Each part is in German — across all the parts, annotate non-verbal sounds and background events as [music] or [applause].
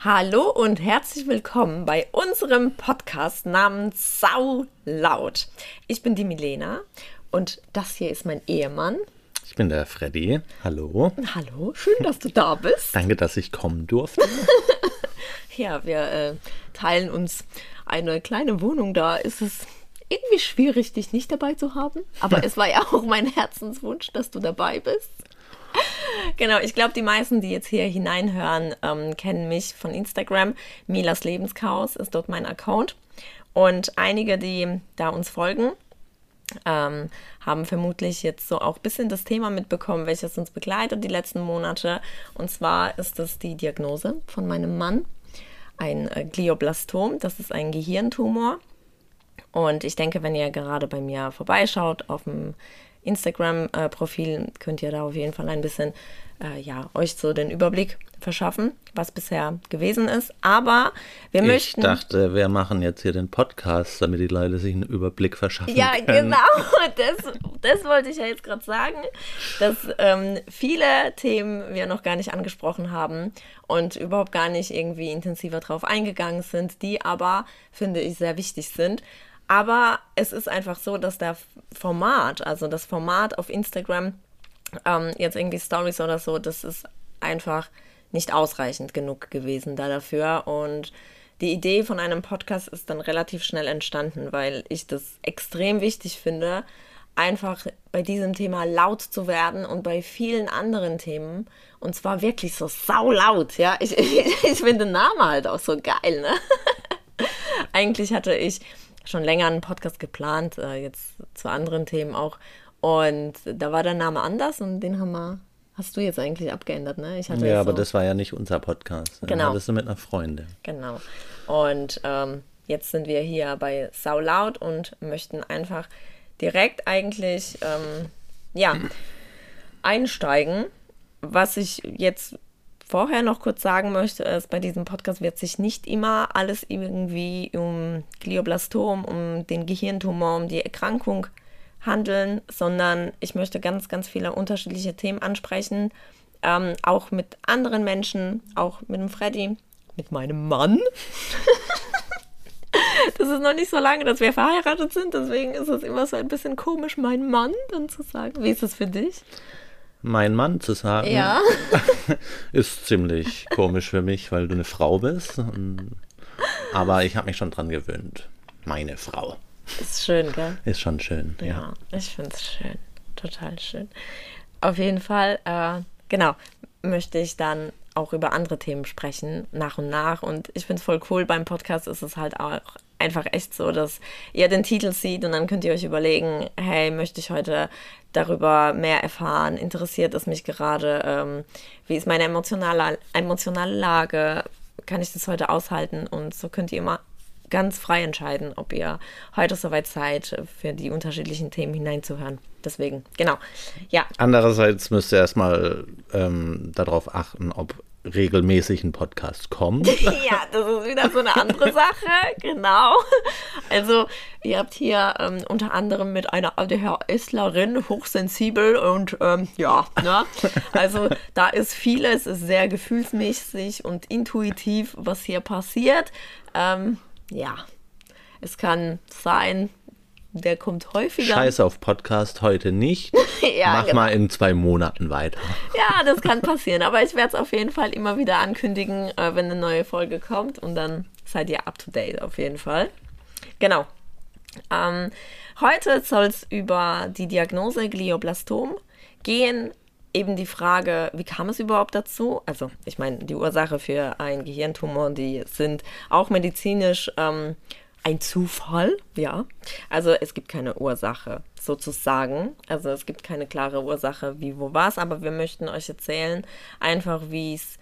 Hallo und herzlich willkommen bei unserem Podcast namens Sau laut. Ich bin die Milena und das hier ist mein Ehemann. Ich bin der Freddy. Hallo. Hallo, schön, dass du da bist. Danke, dass ich kommen durfte. [laughs] ja, wir äh, teilen uns eine kleine Wohnung. Da ist es irgendwie schwierig, dich nicht dabei zu haben. Aber [laughs] es war ja auch mein Herzenswunsch, dass du dabei bist. Genau, ich glaube, die meisten, die jetzt hier hineinhören, ähm, kennen mich von Instagram. Milas Lebenschaos ist dort mein Account. Und einige, die da uns folgen, ähm, haben vermutlich jetzt so auch ein bisschen das Thema mitbekommen, welches uns begleitet die letzten Monate. Und zwar ist das die Diagnose von meinem Mann, ein äh, Glioblastom. Das ist ein Gehirntumor. Und ich denke, wenn ihr gerade bei mir vorbeischaut auf dem Instagram-Profil, könnt ihr da auf jeden Fall ein bisschen äh, ja, euch so den Überblick verschaffen, was bisher gewesen ist. Aber wir ich möchten. Ich dachte, wir machen jetzt hier den Podcast, damit die Leute sich einen Überblick verschaffen ja, können. Genau. [laughs] Das, das wollte ich ja jetzt gerade sagen, dass ähm, viele Themen wir noch gar nicht angesprochen haben und überhaupt gar nicht irgendwie intensiver drauf eingegangen sind, die aber, finde ich, sehr wichtig sind. Aber es ist einfach so, dass der Format, also das Format auf Instagram, ähm, jetzt irgendwie Stories oder so, das ist einfach nicht ausreichend genug gewesen da dafür. Und die Idee von einem Podcast ist dann relativ schnell entstanden, weil ich das extrem wichtig finde, einfach bei diesem Thema laut zu werden und bei vielen anderen Themen. Und zwar wirklich so saulaut, ja. Ich, ich, [laughs] ich finde den Namen halt auch so geil, ne? [laughs] Eigentlich hatte ich schon länger einen Podcast geplant, äh, jetzt zu anderen Themen auch. Und da war der Name anders und den haben wir, hast du jetzt eigentlich abgeändert, ne? Ich hatte ja, aber so, das war ja nicht unser Podcast. Genau. Das ist mit einer Freundin. Genau. Und ähm, jetzt sind wir hier bei Sau Laut und möchten einfach direkt eigentlich, ähm, ja, einsteigen. Was ich jetzt vorher noch kurz sagen möchte, ist, bei diesem Podcast wird sich nicht immer alles irgendwie um Glioblastom, um den Gehirntumor, um die Erkrankung handeln, sondern ich möchte ganz, ganz viele unterschiedliche Themen ansprechen, ähm, auch mit anderen Menschen, auch mit dem Freddy, mit meinem Mann. [laughs] das ist noch nicht so lange, dass wir verheiratet sind, deswegen ist es immer so ein bisschen komisch, mein Mann dann zu sagen. Wie ist es für dich? Mein Mann zu sagen, ja. [laughs] ist ziemlich komisch für mich, weil du eine Frau bist. aber ich habe mich schon dran gewöhnt. Meine Frau. Ist schön, gell? Ist schon schön, ja. Ja, ich finde es schön. Total schön. Auf jeden Fall, äh, genau, möchte ich dann auch über andere Themen sprechen, nach und nach. Und ich finde es voll cool. Beim Podcast ist es halt auch einfach echt so, dass ihr den Titel seht und dann könnt ihr euch überlegen, hey, möchte ich heute darüber mehr erfahren? Interessiert es mich gerade? Ähm, wie ist meine emotionale, emotionale Lage? Kann ich das heute aushalten? Und so könnt ihr immer ganz frei entscheiden, ob ihr heute soweit seid, für die unterschiedlichen Themen hineinzuhören. Deswegen, genau. Ja. Andererseits müsst ihr erstmal ähm, darauf achten, ob regelmäßig ein Podcast kommt. [laughs] ja, das ist wieder so eine andere [laughs] Sache, genau. Also, ihr habt hier ähm, unter anderem mit einer ADHSlerin hochsensibel und ähm, ja, ne? Also, da ist vieles ist sehr gefühlsmäßig und intuitiv, was hier passiert. Ähm, ja, es kann sein, der kommt häufiger. Scheiß auf Podcast heute nicht. [laughs] ja, Mach genau. mal in zwei Monaten weiter. Ja, das kann passieren. Aber ich werde es auf jeden Fall immer wieder ankündigen, äh, wenn eine neue Folge kommt. Und dann seid ihr up to date auf jeden Fall. Genau. Ähm, heute soll es über die Diagnose Glioblastom gehen. Eben die Frage, wie kam es überhaupt dazu? Also, ich meine, die Ursache für einen Gehirntumor, die sind auch medizinisch ähm, ein Zufall, ja. Also es gibt keine Ursache sozusagen. Also es gibt keine klare Ursache, wie, wo, was. Aber wir möchten euch erzählen, einfach wie es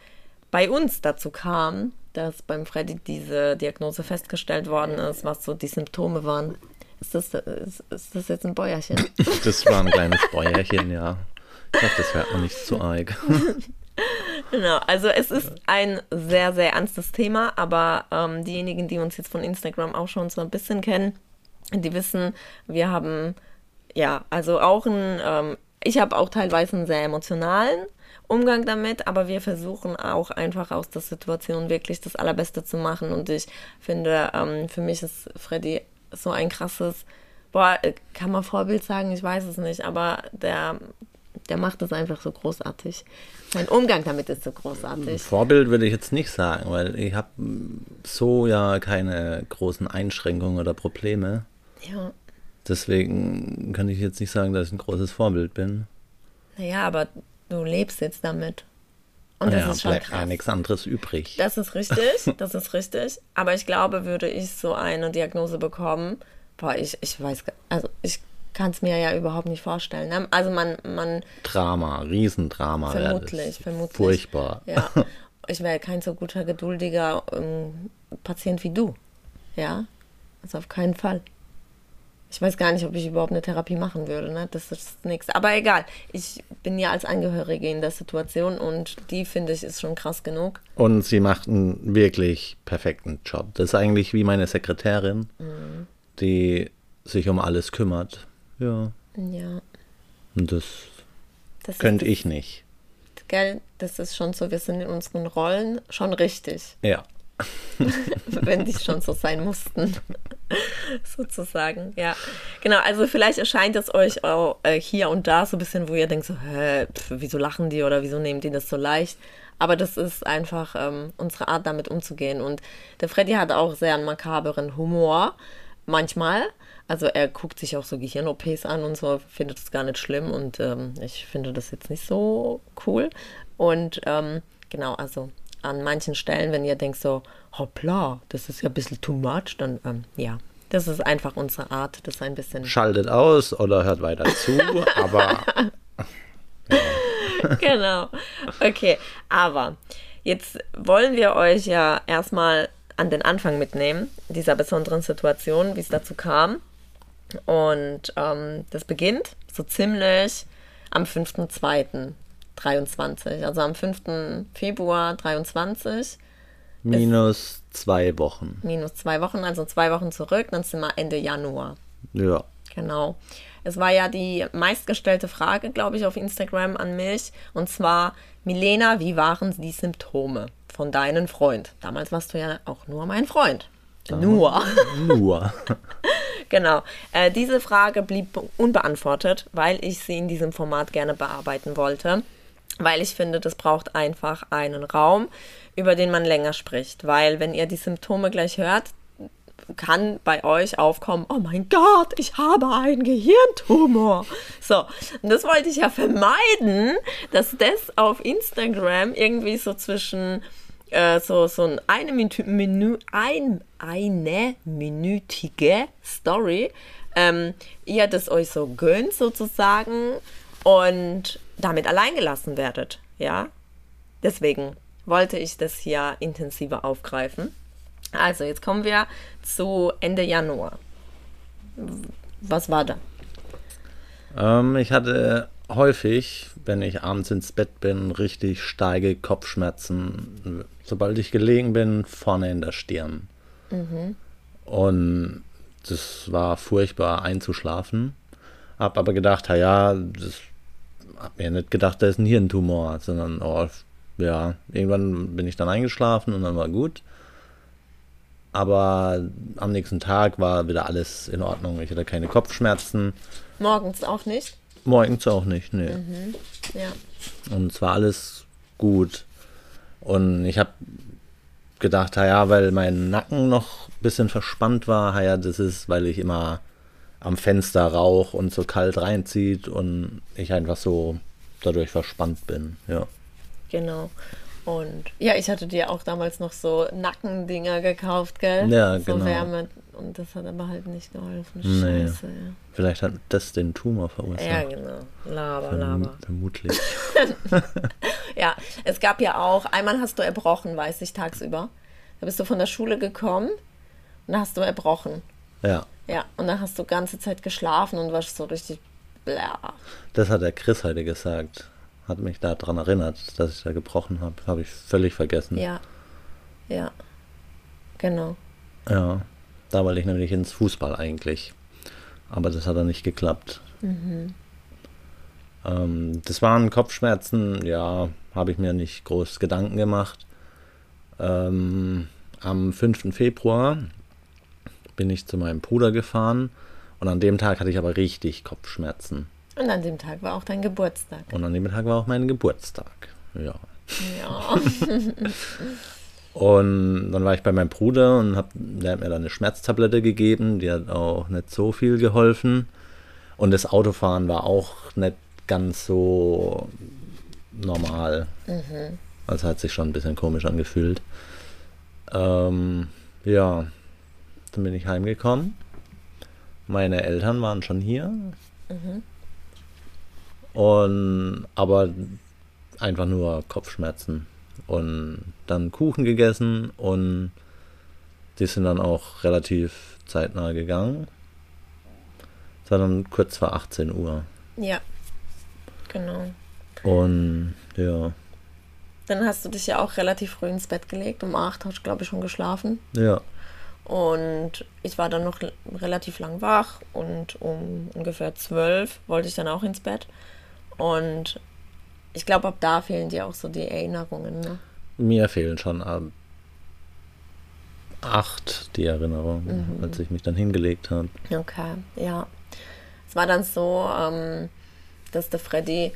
bei uns dazu kam, dass beim Freddy diese Diagnose festgestellt worden ist, was so die Symptome waren. Ist das, ist, ist das jetzt ein Bäuerchen? Das war ein kleines Bäuerchen, ja. Ich hoffe, das hört man nicht zu arg. [laughs] [laughs] Genau, also es ist ein sehr, sehr ernstes Thema, aber ähm, diejenigen, die uns jetzt von Instagram auch schon so ein bisschen kennen, die wissen, wir haben ja, also auch ein, ähm, ich habe auch teilweise einen sehr emotionalen Umgang damit, aber wir versuchen auch einfach aus der Situation wirklich das Allerbeste zu machen. Und ich finde, ähm, für mich ist Freddy so ein krasses, boah, kann man Vorbild sagen? Ich weiß es nicht, aber der, der macht es einfach so großartig. Sein Umgang damit ist so großartig. Vorbild würde ich jetzt nicht sagen, weil ich habe so ja keine großen Einschränkungen oder Probleme. Ja. Deswegen kann ich jetzt nicht sagen, dass ich ein großes Vorbild bin. Naja, aber du lebst jetzt damit. Und das ja, ist schon bleibt krass. ja nichts anderes übrig. Das ist richtig, [laughs] das ist richtig. Aber ich glaube, würde ich so eine Diagnose bekommen, boah, ich, ich weiß, gar- also ich kann es mir ja überhaupt nicht vorstellen. Ne? Also man, man, Drama, Riesendrama. vermutlich, vermutlich. Furchtbar. Ja, [laughs] ich wäre kein so guter, geduldiger ähm, Patient wie du. Ja, also auf keinen Fall. Ich weiß gar nicht, ob ich überhaupt eine Therapie machen würde. Ne? Das ist nichts. Aber egal. Ich bin ja als Angehörige in der Situation und die finde ich ist schon krass genug. Und sie macht einen wirklich perfekten Job. Das ist eigentlich wie meine Sekretärin, Mhm. die sich um alles kümmert. Ja, Ja, und das das könnte ist, ich nicht. Gell, das ist schon so, wir sind in unseren Rollen schon richtig, Ja. [laughs] wenn die schon so sein mussten. [laughs] Sozusagen, ja. Genau, also vielleicht erscheint es euch auch äh, hier und da so ein bisschen, wo ihr denkt, so, hä, pf, wieso lachen die oder wieso nehmen die das so leicht? Aber das ist einfach ähm, unsere Art, damit umzugehen. Und der Freddy hat auch sehr einen makaberen Humor, manchmal. Also er guckt sich auch so Gehirn-OPs an und so, findet es gar nicht schlimm und ähm, ich finde das jetzt nicht so cool. Und ähm, genau, also an manchen Stellen, wenn ihr denkt so, hoppla, das ist ja ein bisschen too much, dann ähm, ja, das ist einfach unsere Art, das ein bisschen Schaltet aus oder hört weiter zu, [laughs] aber [laughs] genau. Okay, aber jetzt wollen wir euch ja erstmal an den Anfang mitnehmen, dieser besonderen Situation, wie es dazu kam. Und ähm, das beginnt so ziemlich am 5.2.23, also am 5. Februar 23, minus zwei Wochen. minus zwei Wochen, also zwei Wochen zurück, dann sind wir Ende Januar. Ja. Genau. Es war ja die meistgestellte Frage, glaube ich, auf Instagram an mich. Und zwar, Milena, wie waren die Symptome von deinem Freund? Damals warst du ja auch nur mein Freund. Nur. [laughs] Nur. genau. Äh, diese Frage blieb unbeantwortet, weil ich sie in diesem Format gerne bearbeiten wollte. Weil ich finde, das braucht einfach einen Raum, über den man länger spricht. Weil wenn ihr die Symptome gleich hört, kann bei euch aufkommen, oh mein Gott, ich habe einen Gehirntumor. So, und das wollte ich ja vermeiden, dass das auf Instagram irgendwie so zwischen äh, so, so ein eine, Menü, ein, eine minütige Story, ähm, ihr das euch so gönnt sozusagen und damit allein gelassen werdet, ja. Deswegen wollte ich das hier intensiver aufgreifen. Also, jetzt kommen wir zu Ende Januar. Was war da? Ähm, ich hatte häufig, wenn ich abends ins Bett bin, richtig starke Kopfschmerzen. Sobald ich gelegen bin, vorne in der Stirn. Und das war furchtbar einzuschlafen. Hab aber gedacht, ja, das hab mir nicht gedacht, da ist ein Hirntumor, sondern oh, ja, irgendwann bin ich dann eingeschlafen und dann war gut. Aber am nächsten Tag war wieder alles in Ordnung. Ich hatte keine Kopfschmerzen. Morgens auch nicht? Morgens auch nicht, nee. Ja. Und es war alles gut. Und ich habe gedacht, ja, weil mein Nacken noch ein bisschen verspannt war, ja, das ist, weil ich immer am Fenster rauch und so kalt reinzieht und ich einfach so dadurch verspannt bin, ja. Genau. Und ja, ich hatte dir auch damals noch so Nackendinger gekauft, gell? Ja, so genau. Wärme. Und das hat aber halt nicht geholfen. Nee. Scheiße, Vielleicht hat das den Tumor verursacht. ja. Ja, genau. Laber, Verm laber. vermutlich. [laughs] Ja, es gab ja auch, einmal hast du erbrochen, weiß ich, tagsüber. Da bist du von der Schule gekommen und da hast du erbrochen. Ja, Ja, und dann hast du ganze Zeit geschlafen und warst so richtig bla. das hat der Chris heute gesagt. Hat mich daran erinnert, dass ich da gebrochen habe. Habe ich völlig vergessen. Ja. Ja. Genau. Ja, da wollte ich nämlich ins Fußball eigentlich. Aber das hat dann nicht geklappt. Ähm, das waren Kopfschmerzen, ja, habe ich mir nicht groß Gedanken gemacht. Ähm, am 5. Februar bin ich zu meinem Bruder gefahren und an dem Tag hatte ich aber richtig Kopfschmerzen. Und an dem Tag war auch dein Geburtstag. Und an dem Tag war auch mein Geburtstag. Ja. Ja. [laughs] Und dann war ich bei meinem Bruder und hab, der hat mir dann eine Schmerztablette gegeben. Die hat auch nicht so viel geholfen. Und das Autofahren war auch nicht ganz so normal. Mhm. Also hat sich schon ein bisschen komisch angefühlt. Ähm, ja, dann bin ich heimgekommen. Meine Eltern waren schon hier. Mhm. Und aber einfach nur Kopfschmerzen und dann Kuchen gegessen und die sind dann auch relativ zeitnah gegangen. Es war dann kurz vor 18 Uhr. Ja, genau. Und ja. Dann hast du dich ja auch relativ früh ins Bett gelegt. Um 8 hast du, glaube ich, schon geschlafen. Ja. Und ich war dann noch relativ lang wach und um ungefähr 12 wollte ich dann auch ins Bett. Und ich glaube, ab da fehlen dir auch so die Erinnerungen. Ne? Mir fehlen schon ab acht die Erinnerungen, mhm. als ich mich dann hingelegt habe. Okay, ja. Es war dann so, ähm, dass der Freddy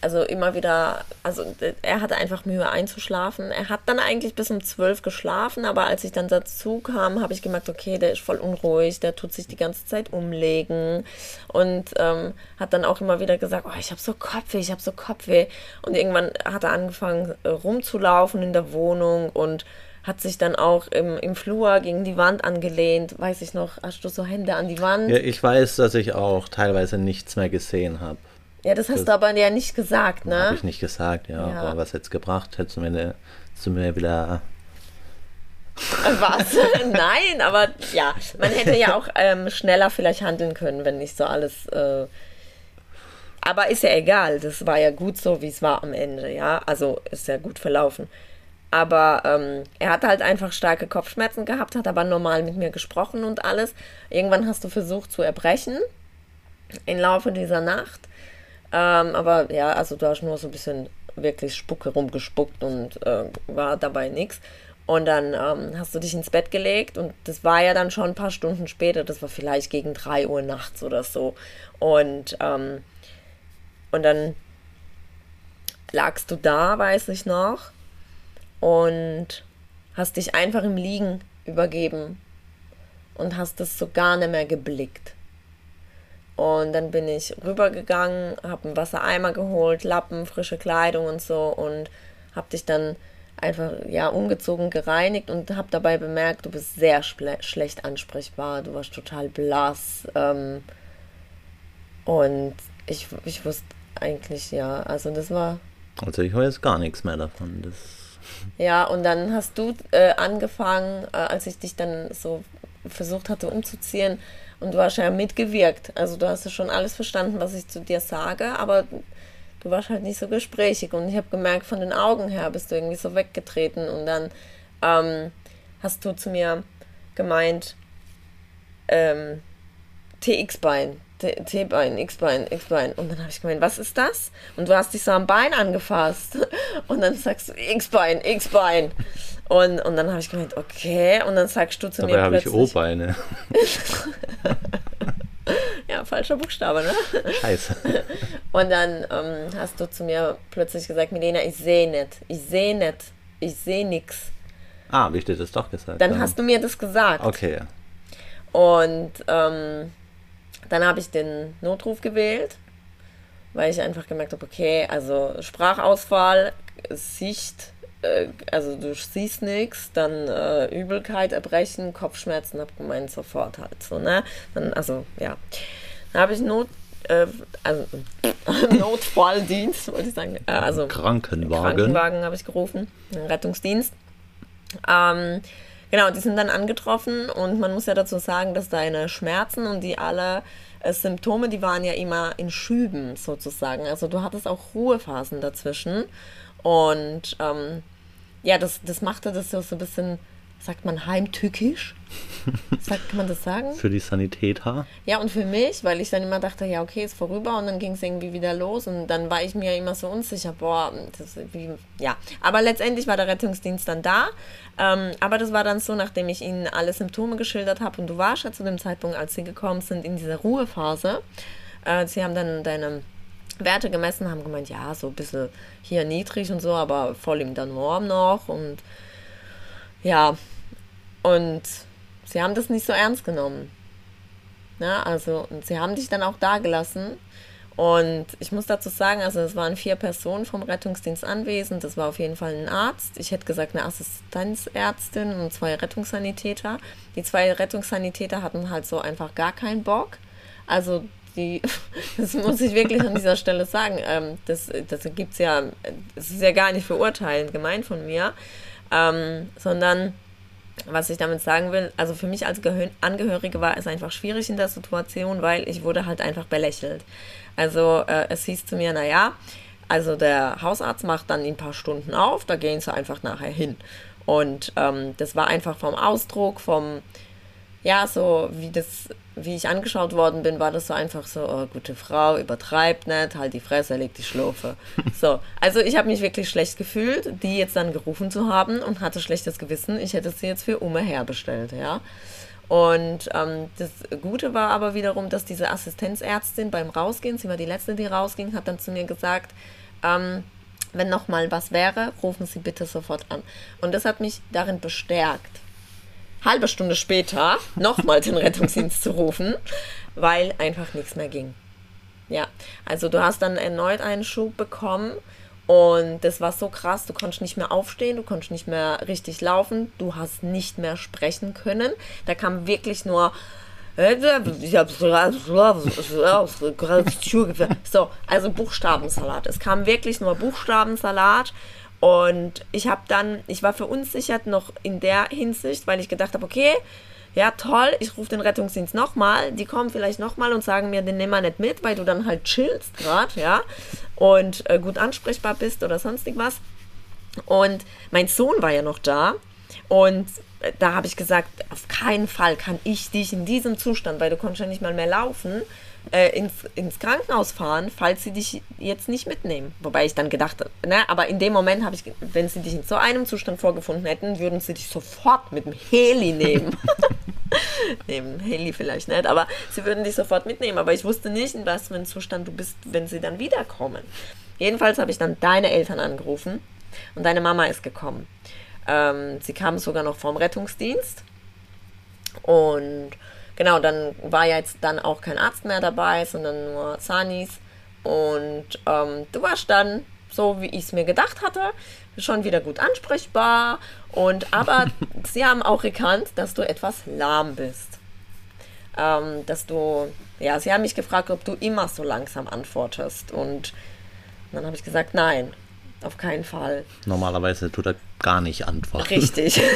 also immer wieder, also er hatte einfach Mühe einzuschlafen. Er hat dann eigentlich bis um zwölf geschlafen, aber als ich dann dazu kam, habe ich gemerkt, okay, der ist voll unruhig, der tut sich die ganze Zeit umlegen und ähm, hat dann auch immer wieder gesagt, oh, ich habe so Kopfweh, ich habe so Kopfweh. Und irgendwann hat er angefangen äh, rumzulaufen in der Wohnung und hat sich dann auch im, im Flur gegen die Wand angelehnt. Weiß ich noch, hast du so Hände an die Wand? Ja, ich weiß, dass ich auch teilweise nichts mehr gesehen habe. Ja, das hast das, du aber ja nicht gesagt, ne? Habe ich nicht gesagt, ja. ja. Aber was hätte gebracht? Hättest du mir, hättest du mir wieder. Was? [laughs] Nein, aber ja, man hätte ja auch ähm, schneller vielleicht handeln können, wenn nicht so alles. Äh aber ist ja egal, das war ja gut so, wie es war am Ende, ja. Also ist ja gut verlaufen. Aber ähm, er hat halt einfach starke Kopfschmerzen gehabt, hat aber normal mit mir gesprochen und alles. Irgendwann hast du versucht zu erbrechen im Laufe dieser Nacht. Ähm, aber ja, also du hast nur so ein bisschen wirklich Spucke rumgespuckt und äh, war dabei nichts. Und dann ähm, hast du dich ins Bett gelegt und das war ja dann schon ein paar Stunden später, das war vielleicht gegen 3 Uhr nachts oder so. Und, ähm, und dann lagst du da, weiß ich noch, und hast dich einfach im Liegen übergeben und hast das so gar nicht mehr geblickt. Und dann bin ich rübergegangen, habe einen Wassereimer geholt, Lappen, frische Kleidung und so und habe dich dann einfach ja umgezogen, gereinigt und habe dabei bemerkt, du bist sehr schlecht ansprechbar, du warst total blass ähm, und ich, ich wusste eigentlich ja, also das war. Also ich weiß gar nichts mehr davon. Das ja, und dann hast du äh, angefangen, äh, als ich dich dann so versucht hatte umzuziehen, und du hast ja mitgewirkt. Also du hast ja schon alles verstanden, was ich zu dir sage, aber du warst halt nicht so gesprächig. Und ich habe gemerkt, von den Augen her bist du irgendwie so weggetreten. Und dann ähm, hast du zu mir gemeint, ähm, TX-Bein, T-Bein, X-Bein, X-Bein. Und dann habe ich gemeint, was ist das? Und du hast dich so am Bein angefasst. [laughs] Und dann sagst du X-Bein, X-Bein. Und, und dann habe ich gemeint, okay. Und dann sagst du zu Dabei mir habe ich O-Beine. [laughs] ja, falscher Buchstabe, ne? Scheiße. [laughs] Und dann ähm, hast du zu mir plötzlich gesagt, Milena, ich sehe nicht. Ich sehe nicht. Ich sehe nichts. Ah, habe ich dir das doch gesagt? Dann ja. hast du mir das gesagt. Okay. Und ähm, dann habe ich den Notruf gewählt, weil ich einfach gemerkt habe, okay, also Sprachausfall, Sicht, äh, also du siehst nichts, dann äh, Übelkeit, Erbrechen, Kopfschmerzen, habe gemeint sofort halt so, ne? Dann, also ja, dann habe ich Not, äh, also [laughs] Notfalldienst, wollte ich sagen, äh, also Krankenwagen, Krankenwagen habe ich gerufen, Rettungsdienst. Ähm, genau, die sind dann angetroffen und man muss ja dazu sagen, dass deine Schmerzen und die alle äh, Symptome, die waren ja immer in Schüben sozusagen. Also du hattest auch Ruhephasen dazwischen und ähm, ja, das, das machte das so, ein bisschen sagt man heimtückisch? [laughs] Sagt, kann man das sagen? Für die Sanitäter. Ja, und für mich, weil ich dann immer dachte, ja, okay, ist vorüber und dann ging es irgendwie wieder los und dann war ich mir immer so unsicher, boah, das wie, ja. Aber letztendlich war der Rettungsdienst dann da. Ähm, aber das war dann so, nachdem ich ihnen alle Symptome geschildert habe und du warst ja zu dem Zeitpunkt, als sie gekommen sind, in dieser Ruhephase. Äh, sie haben dann deine Werte gemessen, haben gemeint, ja, so ein bisschen hier niedrig und so, aber voll in der Norm noch und ja, und sie haben das nicht so ernst genommen. Ja, also, und sie haben dich dann auch da gelassen. Und ich muss dazu sagen, also es waren vier Personen vom Rettungsdienst anwesend. Das war auf jeden Fall ein Arzt. Ich hätte gesagt eine Assistenzärztin und zwei Rettungssanitäter. Die zwei Rettungssanitäter hatten halt so einfach gar keinen Bock. Also die, [laughs] das muss ich wirklich an dieser Stelle sagen. Ähm, das das gibt es ja, das ist ja gar nicht verurteilend gemeint von mir, ähm, sondern was ich damit sagen will, also für mich als Gehö Angehörige war es einfach schwierig in der Situation, weil ich wurde halt einfach belächelt. Also äh, es hieß zu mir, naja, also der Hausarzt macht dann in ein paar Stunden auf, da gehen sie einfach nachher hin. Und ähm, das war einfach vom Ausdruck, vom, ja, so wie das wie ich angeschaut worden bin, war das so einfach so, oh, gute Frau, übertreibt nicht, halt die Fresse, legt die Schlofe. [laughs] so, also ich habe mich wirklich schlecht gefühlt, die jetzt dann gerufen zu haben und hatte schlechtes Gewissen, ich hätte sie jetzt für Ume herbestellt, ja. Und ähm, das Gute war aber wiederum, dass diese Assistenzärztin beim Rausgehen, sie war die Letzte, die rausging, hat dann zu mir gesagt, ähm, wenn noch mal was wäre, rufen Sie bitte sofort an. Und das hat mich darin bestärkt, halbe Stunde später nochmal den Rettungsdienst zu rufen, weil einfach nichts mehr ging. Ja, also du hast dann erneut einen Schub bekommen und das war so krass, du konntest nicht mehr aufstehen, du konntest nicht mehr richtig laufen, du hast nicht mehr sprechen können. Da kam wirklich nur so, also Buchstabensalat. Es kam wirklich nur Buchstabensalat und ich habe dann, ich war verunsichert noch in der Hinsicht, weil ich gedacht habe, okay, ja toll, ich rufe den Rettungsdienst nochmal, die kommen vielleicht nochmal und sagen mir, den nehmen wir nicht mit, weil du dann halt chillst gerade, ja, und äh, gut ansprechbar bist oder sonstig was. Und mein Sohn war ja noch da und äh, da habe ich gesagt, auf keinen Fall kann ich dich in diesem Zustand, weil du konntest ja nicht mal mehr laufen, äh, ins, ins Krankenhaus fahren, falls sie dich jetzt nicht mitnehmen. Wobei ich dann gedacht habe, ne, aber in dem Moment habe ich, wenn sie dich in so einem Zustand vorgefunden hätten, würden sie dich sofort mit dem Heli nehmen. [laughs] [laughs] Neben Heli vielleicht nicht, aber sie würden dich sofort mitnehmen. Aber ich wusste nicht, in was für einem Zustand du bist, wenn sie dann wiederkommen. Jedenfalls habe ich dann deine Eltern angerufen und deine Mama ist gekommen. Ähm, sie kam sogar noch vom Rettungsdienst und genau, dann war ja jetzt dann auch kein Arzt mehr dabei, sondern nur Zanis. Und ähm, du warst dann, so wie ich es mir gedacht hatte, schon wieder gut ansprechbar. Und aber [laughs] sie haben auch erkannt, dass du etwas lahm bist. Ähm, dass du, ja, sie haben mich gefragt, ob du immer so langsam antwortest. Und dann habe ich gesagt, nein, auf keinen Fall. Normalerweise tut er gar nicht antworten. Richtig. [laughs]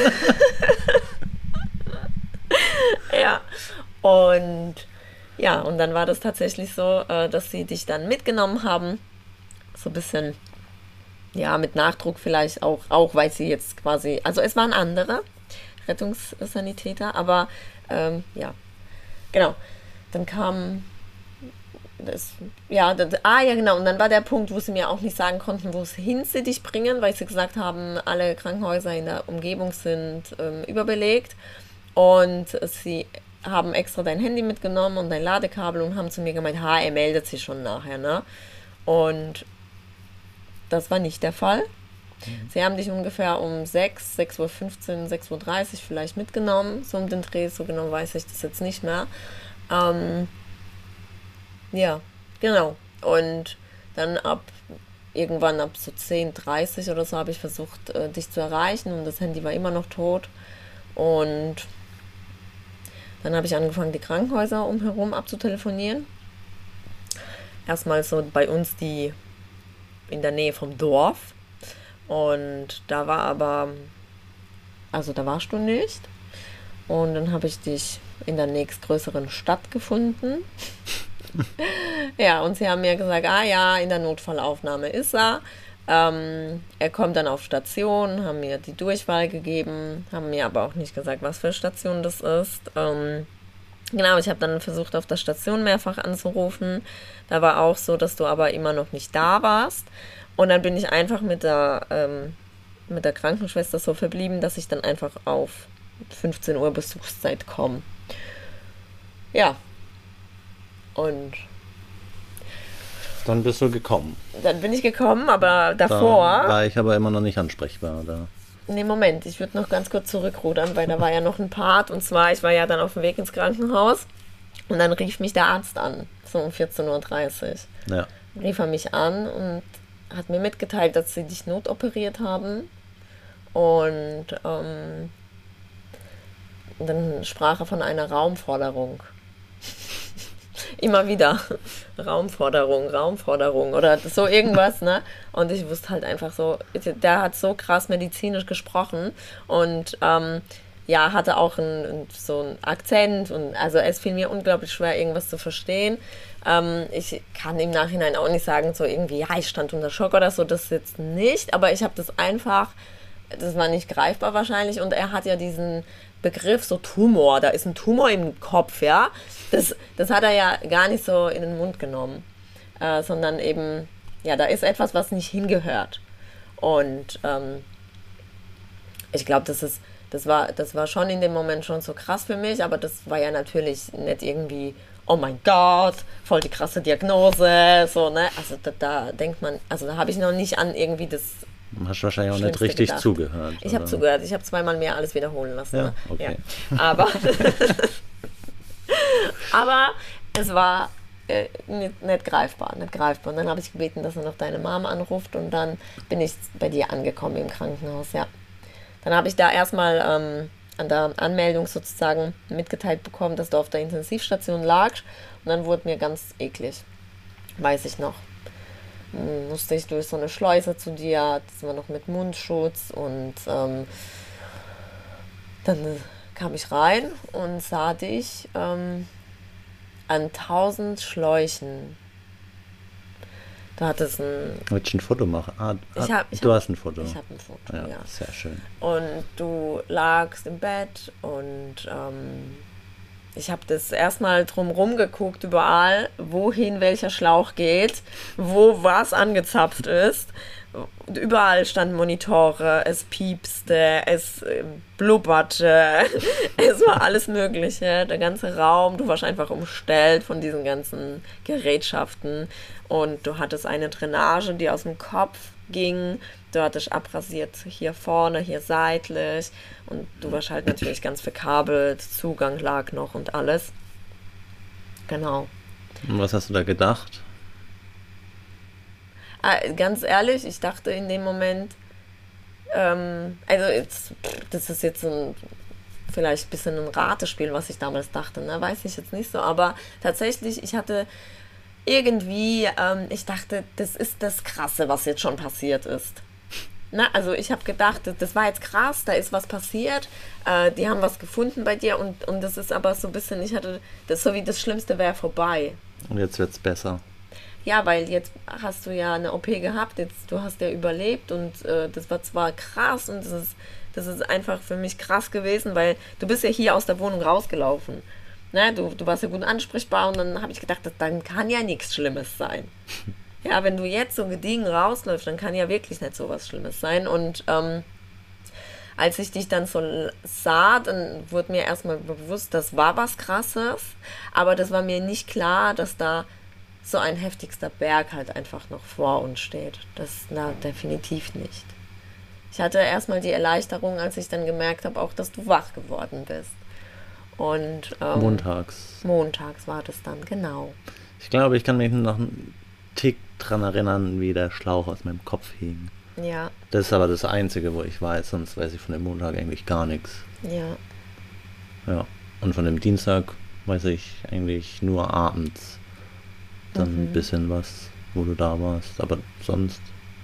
[laughs] ja. Und ja, und dann war das tatsächlich so, äh, dass sie dich dann mitgenommen haben. So ein bisschen, ja, mit Nachdruck vielleicht auch, auch weil sie jetzt quasi, also es waren andere Rettungssanitäter, aber ähm, ja, genau. Dann kam das, ja, das, ah ja genau, und dann war der Punkt, wo sie mir auch nicht sagen konnten, wo hin sie dich bringen, weil sie gesagt haben, alle Krankenhäuser in der Umgebung sind ähm, überbelegt und sie haben extra dein Handy mitgenommen und dein Ladekabel und haben zu mir gemeint, ha, er meldet sich schon nachher, ne? Und das war nicht der Fall. Mhm. Sie haben dich ungefähr um 6, 6.15 Uhr, 6.30 Uhr vielleicht mitgenommen, so um den Dreh, so genau weiß ich das jetzt nicht mehr. Ähm, ja, genau. Und dann ab irgendwann ab so 10.30 oder so habe ich versucht, äh, dich zu erreichen und das Handy war immer noch tot. Und dann habe ich angefangen, die Krankenhäuser umherum abzutelefonieren. Erstmal so bei uns die in der Nähe vom Dorf. Und da war aber, also da warst du nicht. Und dann habe ich dich in der nächstgrößeren Stadt gefunden. [laughs] ja, und sie haben mir gesagt, ah ja, in der Notfallaufnahme ist er. Ähm, er kommt dann auf Station, haben mir die Durchwahl gegeben, haben mir aber auch nicht gesagt, was für Station das ist. Ähm, genau, ich habe dann versucht, auf der Station mehrfach anzurufen. Da war auch so, dass du aber immer noch nicht da warst. Und dann bin ich einfach mit der, ähm, mit der Krankenschwester so verblieben, dass ich dann einfach auf 15 Uhr Besuchszeit komme. Ja. Und dann bist du gekommen. Dann bin ich gekommen, aber davor. Da war ich aber immer noch nicht ansprechbar. Da. Nee, Moment, ich würde noch ganz kurz zurückrudern, weil da war ja noch ein Part. Und zwar, ich war ja dann auf dem Weg ins Krankenhaus und dann rief mich der Arzt an, so um 14.30 Uhr. Ja. Rief er mich an und hat mir mitgeteilt, dass sie dich notoperiert haben. Und ähm, dann sprach er von einer Raumforderung. Immer wieder. Raumforderung, Raumforderung oder so irgendwas, ne? Und ich wusste halt einfach so, der hat so krass medizinisch gesprochen und ähm, ja, hatte auch ein, so einen Akzent und also es fiel mir unglaublich schwer, irgendwas zu verstehen. Ähm, ich kann im Nachhinein auch nicht sagen, so irgendwie, ja, ich stand unter Schock oder so, das jetzt nicht, aber ich habe das einfach, das war nicht greifbar wahrscheinlich und er hat ja diesen Begriff so Tumor, da ist ein Tumor im Kopf, ja. Das, das hat er ja gar nicht so in den Mund genommen, äh, sondern eben, ja, da ist etwas, was nicht hingehört. Und ähm, ich glaube, das ist, das war, das war schon in dem Moment schon so krass für mich, aber das war ja natürlich nicht irgendwie, oh mein Gott, voll die krasse Diagnose, so, ne? Also da, da denkt man, also da habe ich noch nicht an irgendwie das Du hast wahrscheinlich auch nicht richtig gedacht. zugehört. Ich habe zugehört. Ich habe zweimal mehr alles wiederholen lassen. Ja, okay. Ja. Aber, [laughs] [laughs] aber es war äh, nicht, nicht, greifbar, nicht greifbar. Und dann habe ich gebeten, dass er noch deine Mama anruft und dann bin ich bei dir angekommen im Krankenhaus, ja. Dann habe ich da erstmal ähm, an der Anmeldung sozusagen mitgeteilt bekommen, dass du auf der Intensivstation lagst und dann wurde mir ganz eklig. Weiß ich noch musste ich durch so eine Schleuse zu dir, das war noch mit Mundschutz und ähm, dann kam ich rein und sah dich ähm, an tausend Schläuchen. Du hattest ein. Willst du ein Foto machen? Ah, ich hab, ich du hab, hast ein Foto. Ich habe ein Foto, ja, ja, Sehr schön. Und du lagst im Bett und ähm, ich habe das erstmal drumherum geguckt, überall, wohin welcher Schlauch geht, wo was angezapft ist. Überall standen Monitore, es piepste, es äh, blubberte, [laughs] es war alles Mögliche. Der ganze Raum, du warst einfach umstellt von diesen ganzen Gerätschaften und du hattest eine Drainage, die aus dem Kopf ging. Du hattest abrasiert hier vorne, hier seitlich und du warst halt natürlich ganz verkabelt, Zugang lag noch und alles. Genau. Und was hast du da gedacht? Ah, ganz ehrlich, ich dachte in dem Moment, ähm, also jetzt, das ist jetzt ein, vielleicht ein bisschen ein Ratespiel, was ich damals dachte, ne? weiß ich jetzt nicht so, aber tatsächlich, ich hatte irgendwie, ähm, ich dachte, das ist das Krasse, was jetzt schon passiert ist. Na, also ich habe gedacht, das war jetzt krass, da ist was passiert, äh, die haben was gefunden bei dir und, und das ist aber so ein bisschen, ich hatte, das so wie das Schlimmste wäre vorbei. Und jetzt wird es besser. Ja, weil jetzt hast du ja eine OP gehabt, jetzt du hast ja überlebt und äh, das war zwar krass und das ist, das ist einfach für mich krass gewesen, weil du bist ja hier aus der Wohnung rausgelaufen. Ne, du, du warst ja gut ansprechbar und dann habe ich gedacht, das, dann kann ja nichts Schlimmes sein. [laughs] Ja, wenn du jetzt so gediegen rausläufst, dann kann ja wirklich nicht so was Schlimmes sein. Und ähm, als ich dich dann so sah, dann wurde mir erstmal bewusst, das war was Krasses, aber das war mir nicht klar, dass da so ein heftigster Berg halt einfach noch vor uns steht. Das na definitiv nicht. Ich hatte erstmal die Erleichterung, als ich dann gemerkt habe, auch dass du wach geworden bist. Und ähm, montags. Montags war das dann, genau. Ich glaube, ich kann mich noch einen Tick dran erinnern, wie der Schlauch aus meinem Kopf hing. Ja. Das ist aber das Einzige, wo ich weiß, sonst weiß ich von dem Montag eigentlich gar nichts. Ja. Ja. Und von dem Dienstag weiß ich eigentlich nur abends dann mhm. ein bisschen was, wo du da warst. Aber sonst.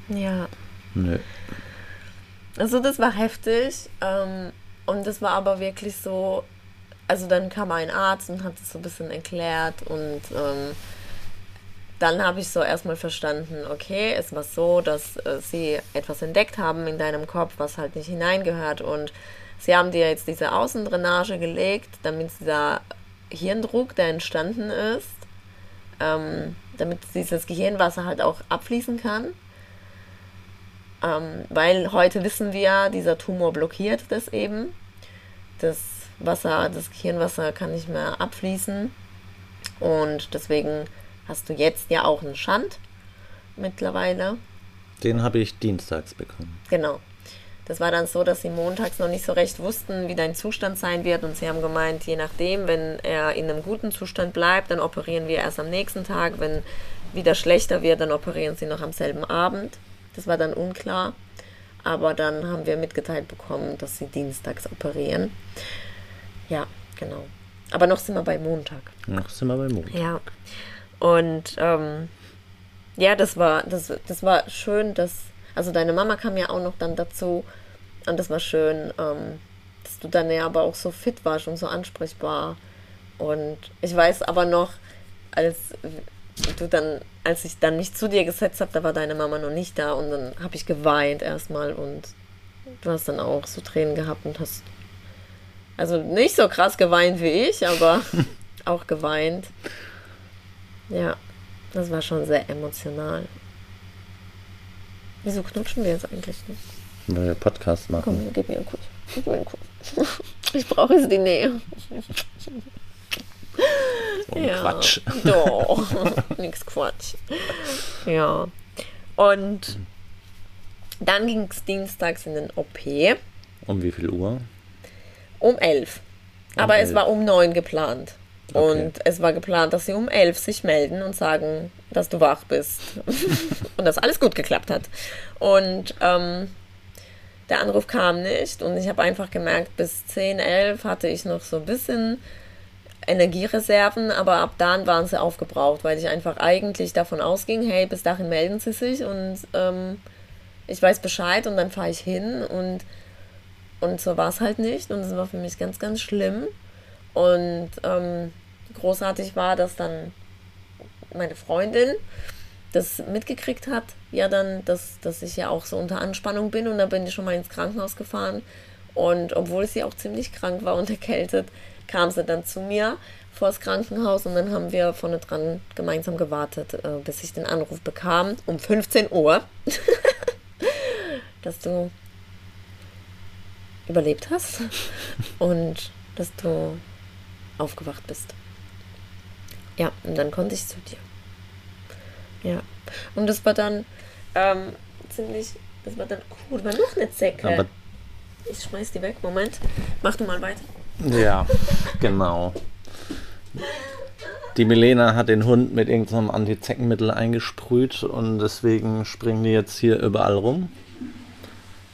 Ja. Nö. Also das war heftig. Ähm, und das war aber wirklich so, also dann kam ein Arzt und hat es so ein bisschen erklärt und ähm, dann habe ich so erstmal verstanden, okay, es war so, dass äh, sie etwas entdeckt haben in deinem Kopf, was halt nicht hineingehört. Und sie haben dir jetzt diese Außendrainage gelegt, damit dieser Hirndruck, der entstanden ist, ähm, damit dieses Gehirnwasser halt auch abfließen kann. Ähm, weil heute wissen wir, dieser Tumor blockiert das eben. Das Wasser, das Gehirnwasser kann nicht mehr abfließen. Und deswegen hast du jetzt ja auch einen Schand mittlerweile. Den habe ich dienstags bekommen. Genau. Das war dann so, dass sie montags noch nicht so recht wussten, wie dein Zustand sein wird. Und sie haben gemeint, je nachdem, wenn er in einem guten Zustand bleibt, dann operieren wir erst am nächsten Tag. Wenn wieder schlechter wird, dann operieren sie noch am selben Abend. Das war dann unklar. Aber dann haben wir mitgeteilt bekommen, dass sie dienstags operieren. Ja, genau. Aber noch sind wir bei Montag. Noch sind wir bei Montag. Ja. Und ähm, ja, das war, das, das war schön, dass, also deine Mama kam ja auch noch dann dazu und das war schön, ähm, dass du dann ja aber auch so fit warst und so ansprechbar. Und ich weiß aber noch, als du dann, als ich dann mich zu dir gesetzt habe, da war deine Mama noch nicht da und dann habe ich geweint erstmal und du hast dann auch so Tränen gehabt und hast also nicht so krass geweint wie ich, aber [laughs] auch geweint. Ja, das war schon sehr emotional. Wieso knutschen wir jetzt eigentlich nicht? Weil wir Podcast machen. Komm, gib mir einen Kuss. Gib mir einen Kuss. [laughs] Ich brauche jetzt die Nähe. So ein Quatsch. Doch, [laughs] nix Quatsch. Ja. Und dann ging es dienstags in den OP Um wie viel Uhr? um 11. Um Aber es 11. war um 9 geplant. Okay. Und es war geplant, dass sie um 11 sich melden und sagen, dass du wach bist. [laughs] und dass alles gut geklappt hat. Und ähm, der Anruf kam nicht und ich habe einfach gemerkt, bis 10, 11 hatte ich noch so ein bisschen Energiereserven, aber ab dann waren sie aufgebraucht, weil ich einfach eigentlich davon ausging, hey, bis dahin melden sie sich und ähm, ich weiß Bescheid und dann fahre ich hin und, und so war es halt nicht und es war für mich ganz, ganz schlimm und ähm, großartig war, dass dann meine Freundin das mitgekriegt hat, ja dann, dass, dass ich ja auch so unter Anspannung bin und dann bin ich schon mal ins Krankenhaus gefahren. Und obwohl sie auch ziemlich krank war und [laughs] erkältet, kam sie dann zu mir vors Krankenhaus und dann haben wir vorne dran gemeinsam gewartet, äh, bis ich den Anruf bekam um 15 Uhr, [laughs] dass du überlebt hast [laughs] und dass du aufgewacht bist. Ja, und dann konnte ich zu dir. Ja, und das war dann ähm, ziemlich, das war dann cool, war noch eine Zecke. Aber ich schmeiß die weg, Moment. Mach du mal weiter. ja, genau. Die Milena hat den Hund mit irgendeinem Antizeckenmittel eingesprüht und deswegen springen die jetzt hier überall rum.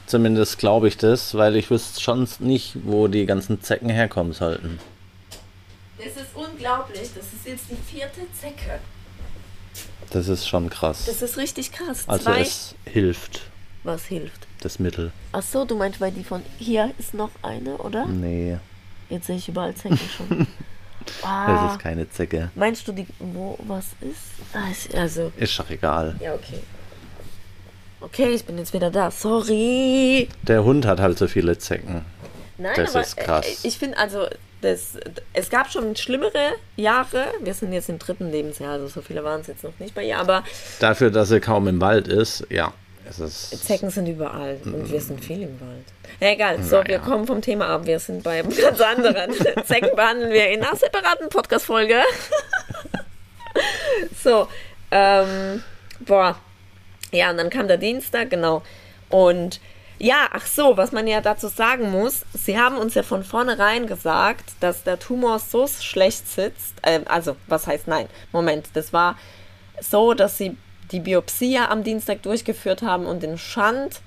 Zumindest glaube ich das, weil ich wüsste schon nicht, wo die ganzen Zecken herkommen sollten. Das ist unglaublich. Das ist jetzt die vierte Zecke. Das ist schon krass. Das ist richtig krass. Also Zwei. es hilft, Was hilft? das Mittel. Ach so, du meinst, weil die von hier ist noch eine, oder? Nee, Jetzt sehe ich überall Zecken [laughs] schon. das ah, ist keine Zecke. meinst du, die, wo was ist? Ah, ist- Also, Ist doch egal. ja, okay. Okay, ich bin jetzt wieder da. Sorry. Der Hund hat halt so viele Zecken. Nein, Das aber ist krass. äh, ich finde also, das, es gab schon schlimmere Jahre. Wir sind jetzt im dritten Lebensjahr, also so viele waren es jetzt noch nicht bei ihr, aber Dafür, dass er kaum im Wald ist, ja. Es ist Zecken sind überall und wir sind viel im Wald. Egal, so, wir Naja. kommen vom Thema ab. Wir sind bei einem [laughs] ganz anderen. [laughs] Zecken behandeln wir in einer separaten Podcast-Folge. [laughs] so, ähm, boah. Ja, und dann kam der Dienstag, genau. Und ja, ach so, was man ja dazu sagen muss, sie haben uns ja von vornherein gesagt, dass der Tumor so schlecht sitzt. Ähm, also, was heißt nein? Moment, das war so, dass sie die Biopsie ja am Dienstag durchgeführt haben und den Schand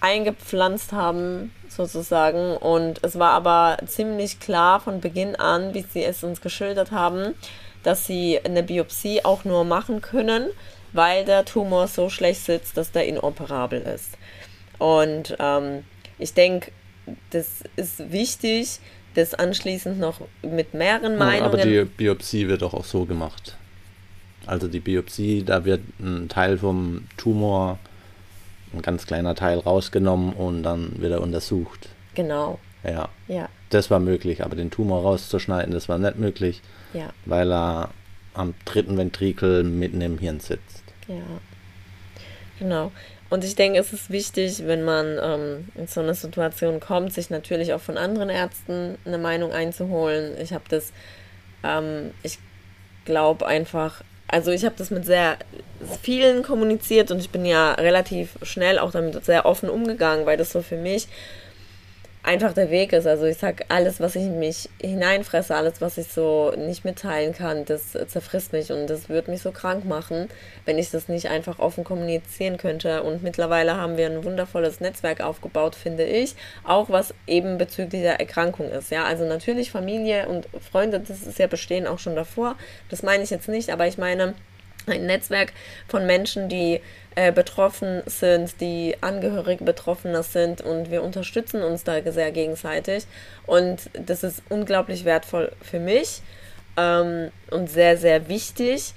eingepflanzt haben, sozusagen. Und es war aber ziemlich klar von Beginn an, wie sie es uns geschildert haben, dass sie eine Biopsie auch nur machen können, weil der Tumor so schlecht sitzt, dass der inoperabel ist. Und ähm, ich denke, das ist wichtig, das anschließend noch mit mehreren Meinungen. aber die Biopsie wird doch auch so gemacht. Also die Biopsie, da wird ein Teil vom Tumor, ein ganz kleiner Teil rausgenommen und dann wird er untersucht. Genau. Ja. Ja. Das war möglich, aber den Tumor rauszuschneiden, das war nicht möglich, Ja. weil er am dritten Ventrikel mitten im Hirn sitzt. Ja. Genau. Und ich denke, es ist wichtig, wenn man ähm, in so eine Situation kommt, sich natürlich auch von anderen Ärzten eine Meinung einzuholen. Ich habe das, ähm, ich glaube einfach, also ich habe das mit sehr vielen kommuniziert und ich bin ja relativ schnell auch damit sehr offen umgegangen, weil das so für mich einfach der Weg ist. Also ich sag, alles, was ich mich hineinfresse, alles, was ich so nicht mitteilen kann, das zerfrisst mich und das wird mich so krank machen, wenn ich das nicht einfach offen kommunizieren könnte. Und mittlerweile haben wir ein wundervolles Netzwerk aufgebaut, finde ich, auch was eben bezüglich der Erkrankung ist. Ja, also natürlich Familie und Freunde, das ist ja bestehen auch schon davor. Das meine ich jetzt nicht, aber ich meine ein Netzwerk von Menschen, die äh, betroffen sind, die Angehörige Betroffener sind und wir unterstützen uns da sehr gegenseitig. Und das ist unglaublich wertvoll für mich ähm, und sehr, sehr wichtig.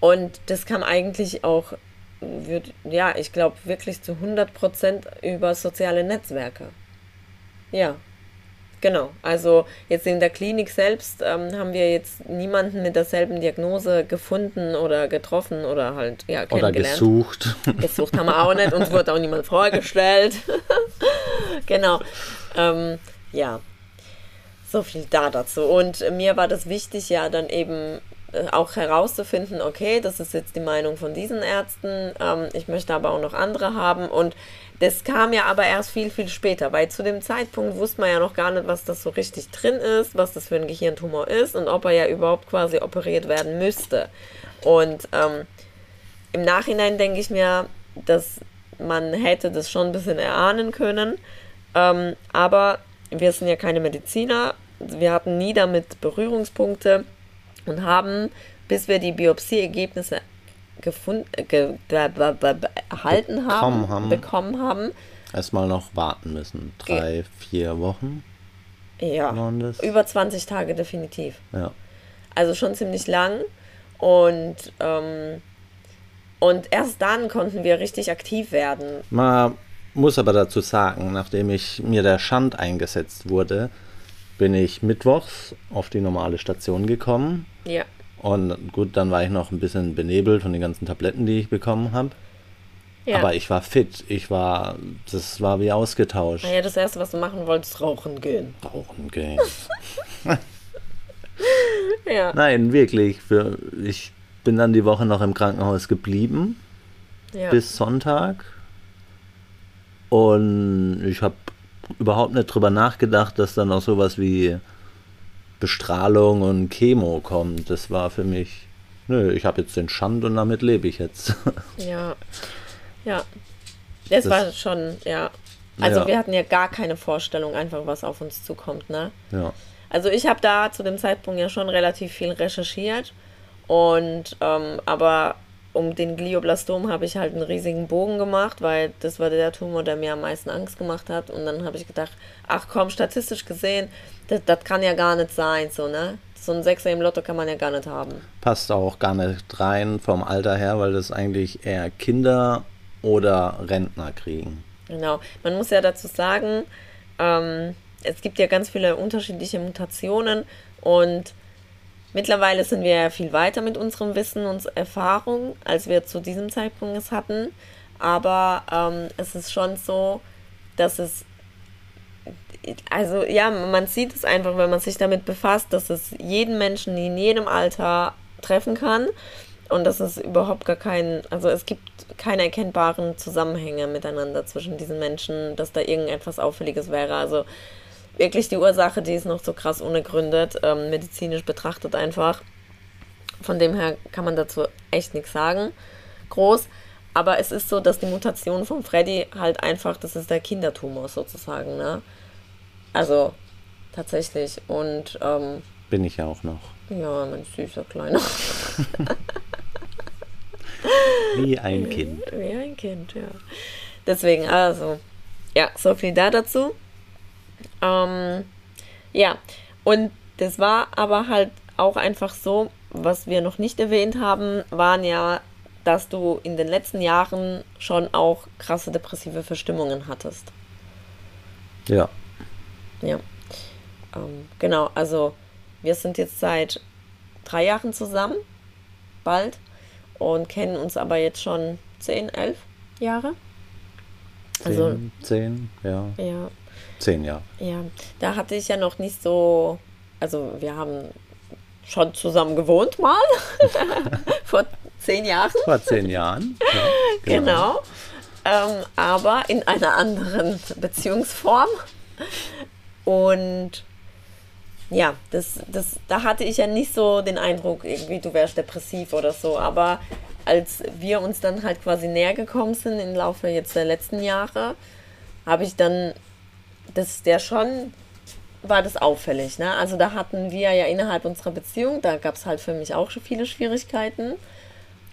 Und das kam eigentlich auch, wird, ja, ich glaube wirklich zu 100 Prozent über soziale Netzwerke. Ja, Genau, also jetzt in der Klinik selbst ähm, haben wir jetzt niemanden mit derselben Diagnose gefunden oder getroffen oder halt ja, Oder kennengelernt. gesucht. [laughs] Gesucht haben wir auch nicht, uns wurde auch niemand vorgestellt. [laughs] genau. Ähm, ja, so viel da dazu. Und mir war das wichtig, ja, dann eben auch herauszufinden, okay, das ist jetzt die Meinung von diesen Ärzten, ähm, ich möchte aber auch noch andere haben. Und das kam ja aber erst viel, viel später, weil zu dem Zeitpunkt wusste man ja noch gar nicht, was das so richtig drin ist, was das für ein Gehirntumor ist und ob er ja überhaupt quasi operiert werden müsste. Und ähm, im Nachhinein denke ich mir, dass man hätte das schon ein bisschen erahnen können, ähm, aber wir sind ja keine Mediziner, wir hatten nie damit Berührungspunkte und haben, bis wir die Biopsieergebnisse gefunden, ge, be, be, be, erhalten haben, Bekommen haben. bekommen haben, Erstmal noch warten müssen. Drei, vier Wochen ja, über 20 Tage definitiv. Ja. Also schon ziemlich lang und ähm, und erst dann konnten wir richtig aktiv werden. Man muss aber dazu sagen, nachdem ich mir der Schand eingesetzt wurde, bin ich mittwochs auf die normale Station gekommen. Ja, Und gut, dann war ich noch ein bisschen benebelt von den ganzen Tabletten, die ich bekommen habe. ja. Aber ich war fit. Ich war, das war wie ausgetauscht. naja, das erste, was du machen wolltest, rauchen gehen. Rauchen gehen. [laughs] Ja. Nein, wirklich. Für, ich bin dann die Woche noch im Krankenhaus geblieben. ja. bis Sonntag. Und ich habe überhaupt nicht drüber nachgedacht, dass dann auch sowas wie Bestrahlung und Chemo kommt. Das war für mich, nö, ich habe jetzt den Schand und damit lebe ich jetzt. [laughs] Ja, ja. Das, Das- war schon, ja. Also Ja. wir hatten ja gar keine Vorstellung einfach, was auf uns zukommt, ne? ja. Also ich habe da zu dem Zeitpunkt ja schon relativ viel recherchiert und ähm, aber um den Glioblastom habe ich halt einen riesigen Bogen gemacht, weil das war der Tumor, der mir am meisten Angst gemacht hat und dann habe ich gedacht, ach komm, statistisch gesehen, das, das kann ja gar nicht sein, so, ne? So ein Sechser im Lotto kann man ja gar nicht haben. Passt auch gar nicht rein vom Alter her, weil das eigentlich eher Kinder oder Rentner kriegen. Genau. Man muss ja dazu sagen, ähm, es gibt ja ganz viele unterschiedliche Mutationen und mittlerweile sind wir ja viel weiter mit unserem Wissen und Erfahrung, als wir zu diesem Zeitpunkt es hatten. Aber ähm, es ist schon so, dass es also ja, man sieht es einfach, wenn man sich damit befasst, dass es jeden Menschen in jedem Alter treffen kann und dass es überhaupt gar keinen, also es gibt keine erkennbaren Zusammenhänge miteinander zwischen diesen Menschen, dass da irgendetwas Auffälliges wäre. Also wirklich die Ursache, die ist noch so krass unergründet, ähm, medizinisch betrachtet einfach. Von dem her kann man dazu echt nichts sagen. Groß. Aber es ist so, dass die Mutation von Freddy halt einfach, das ist der Kindertumor sozusagen, ne? Also tatsächlich. Und ähm, Bin ich ja auch noch. ja, mein süßer Kleiner. [laughs] Wie ein Kind. Wie ein Kind, ja. Deswegen, also, ja, so viel da dazu. Ähm, ja, und das war aber halt auch einfach so, was wir noch nicht erwähnt haben, waren ja, dass du in den letzten Jahren schon auch krasse depressive Verstimmungen hattest. Ja. Ja. Ähm, genau, also wir sind jetzt seit drei Jahren zusammen, bald, und kennen uns aber jetzt schon zehn, elf Jahre. Also zehn, ja. Ja. Zehn Jahre. Ja, da hatte ich ja noch nicht so, also wir haben schon zusammen gewohnt mal, [laughs] vor zehn Jahren. Vor zehn Jahren. Ja, [laughs] genau. genau. Ähm, aber in einer anderen Beziehungsform. Und ja, das, das, da hatte ich ja nicht so den Eindruck, irgendwie du wärst depressiv oder so. Aber als wir uns dann halt quasi näher gekommen sind im Laufe jetzt der letzten Jahre, habe ich dann, das der schon, war das auffällig. Ne? Also da hatten wir ja innerhalb unserer Beziehung, da gab es halt für mich auch schon viele Schwierigkeiten.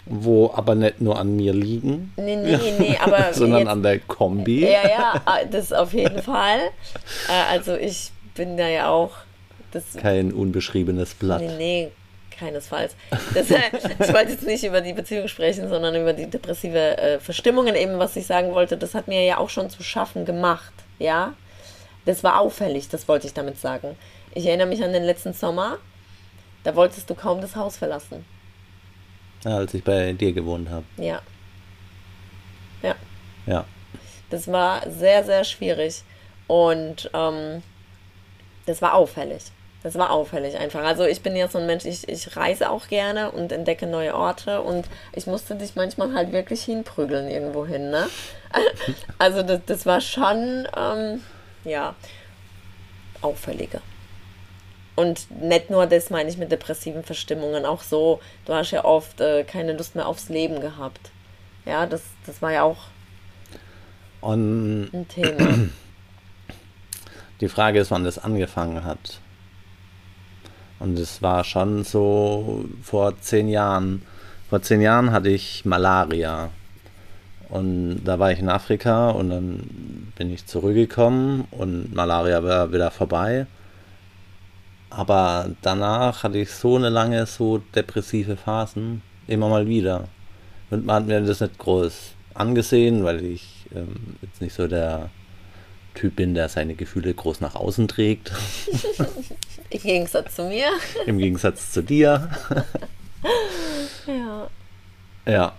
Wo aber nicht nur an mir liegen. Nee, nee, nee, aber. [laughs] sondern jetzt, an der Kombi. Ja, ja, das auf jeden [laughs] Fall. Äh, also ich bin da ja auch. Kein unbeschriebenes Blatt. Nee, nee, keinesfalls. Das, ich wollte jetzt nicht über die Beziehung sprechen, sondern über die depressive äh, Verstimmungen eben, was ich sagen wollte. Das hat mir ja auch schon zu schaffen gemacht, ja. Das war auffällig, das wollte ich damit sagen. Ich erinnere mich an den letzten Sommer, da wolltest du kaum das Haus verlassen. Ja, als ich bei dir gewohnt habe. Ja. Ja. Ja. Das war sehr, sehr schwierig. Und ähm, das war auffällig. Das war auffällig einfach. Also ich bin ja so ein Mensch, ich, ich reise auch gerne und entdecke neue Orte und ich musste dich manchmal halt wirklich hinprügeln irgendwo hin, ne? [laughs] Also das, das war schon, ähm, ja, auffälliger. Und nicht nur das meine ich mit depressiven Verstimmungen, auch so, du hast ja oft äh, keine Lust mehr aufs Leben gehabt. Ja, das, das war ja auch Und ein Thema. [clears throat] Die Frage ist, wann das angefangen hat. Und es war schon so vor zehn Jahren. Vor zehn Jahren hatte ich Malaria. Und da war ich in Afrika und dann bin ich zurückgekommen und Malaria war wieder vorbei. Aber danach hatte ich so eine lange, so depressive Phasen, immer mal wieder. Und man hat mir das nicht groß angesehen, weil ich ähm, jetzt nicht so der Typ bin, der seine Gefühle groß nach außen trägt. [laughs] Im Gegensatz zu mir. Im Gegensatz zu dir. [laughs] ja. Ja.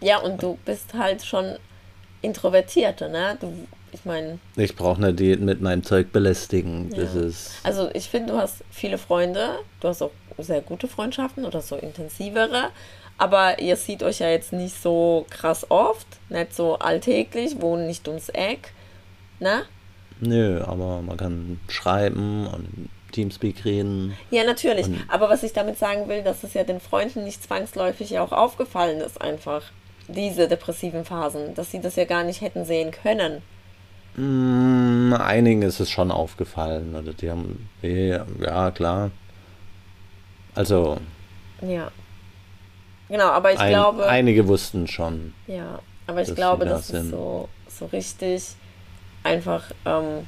Ja, und du bist halt schon introvertierter, ne? Du, ich meine. Ich brauche eine Diät mit meinem Zeug belästigen. Ja. Das ist. Also ich finde, du hast viele Freunde, du hast auch sehr gute Freundschaften oder so intensivere. Aber ihr seht euch ja jetzt nicht so krass oft, nicht so alltäglich, wohnen nicht ums Eck, ne? Nö, aber man kann schreiben und Teamspeak reden. Ja, natürlich. Aber was ich damit sagen will, dass es ja den Freunden nicht zwangsläufig ja auch aufgefallen ist, einfach diese depressiven Phasen, dass sie das ja gar nicht hätten sehen können. Mm, einigen ist es schon aufgefallen. Oder die haben, ja, klar. Also. Ja. Genau, aber ich ein, glaube. Einige wussten schon. Ja, aber ich glaube, das ist so, so richtig einfach. Ähm,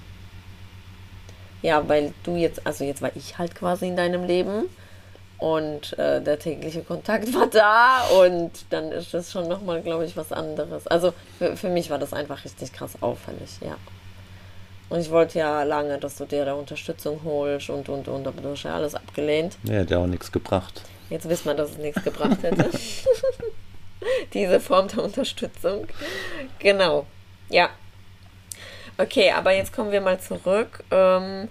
ja, weil du jetzt, also jetzt war ich halt quasi in deinem Leben und äh, der tägliche Kontakt [laughs] war da und dann ist das schon nochmal, glaube ich, was anderes. Also für, für mich war das einfach richtig krass auffällig, ja. Und ich wollte ja lange, dass du dir da Unterstützung holst und und und, aber du hast ja alles abgelehnt. Ja, hat ja auch nichts gebracht. Jetzt wissen wir, dass es nichts gebracht hätte. [laughs] Diese Form der Unterstützung. Genau. Ja. Okay, aber jetzt kommen wir mal zurück. Ähm,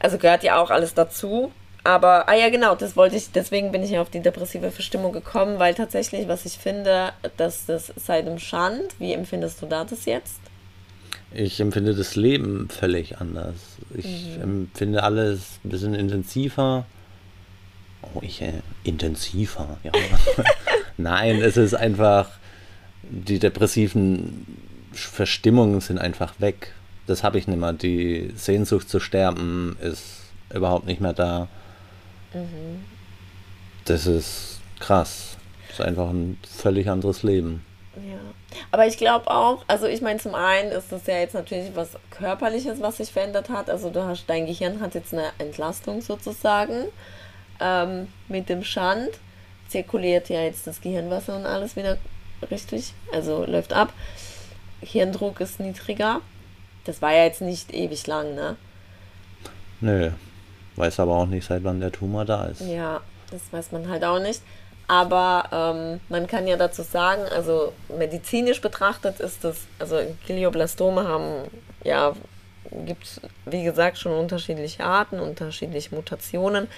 also gehört ja auch alles dazu. Aber, ah ja, genau, das wollte ich, deswegen bin ich ja auf die depressive Verstimmung gekommen, weil tatsächlich, was ich finde, dass das seit dem Schand, wie empfindest du das jetzt? Ich empfinde das Leben völlig anders. Ich mhm. empfinde alles ein bisschen intensiver Oh, ich äh, intensiver, ja. [laughs] Nein, es ist einfach, die depressiven Verstimmungen sind einfach weg. Das habe ich nicht mehr. Die Sehnsucht zu sterben ist überhaupt nicht mehr da. Mhm. Das ist krass. Das ist einfach ein völlig anderes Leben. Ja. Aber ich glaube auch, also ich meine, zum einen ist das ja jetzt natürlich was Körperliches, was sich verändert hat. Also du hast, dein Gehirn hat jetzt eine Entlastung sozusagen ähm, mit dem Schand. Zirkuliert ja jetzt das Gehirnwasser und alles wieder richtig, also läuft ab. Hirndruck ist niedriger. Das war ja jetzt nicht ewig lang, ne? Nö. Weiß aber auch nicht, seit wann der Tumor da ist. Ja, das weiß man halt auch nicht. Aber ähm, man kann ja dazu sagen, also medizinisch betrachtet ist das, also Glioblastome haben, ja, gibt es, wie gesagt, schon unterschiedliche Arten, unterschiedliche Mutationen.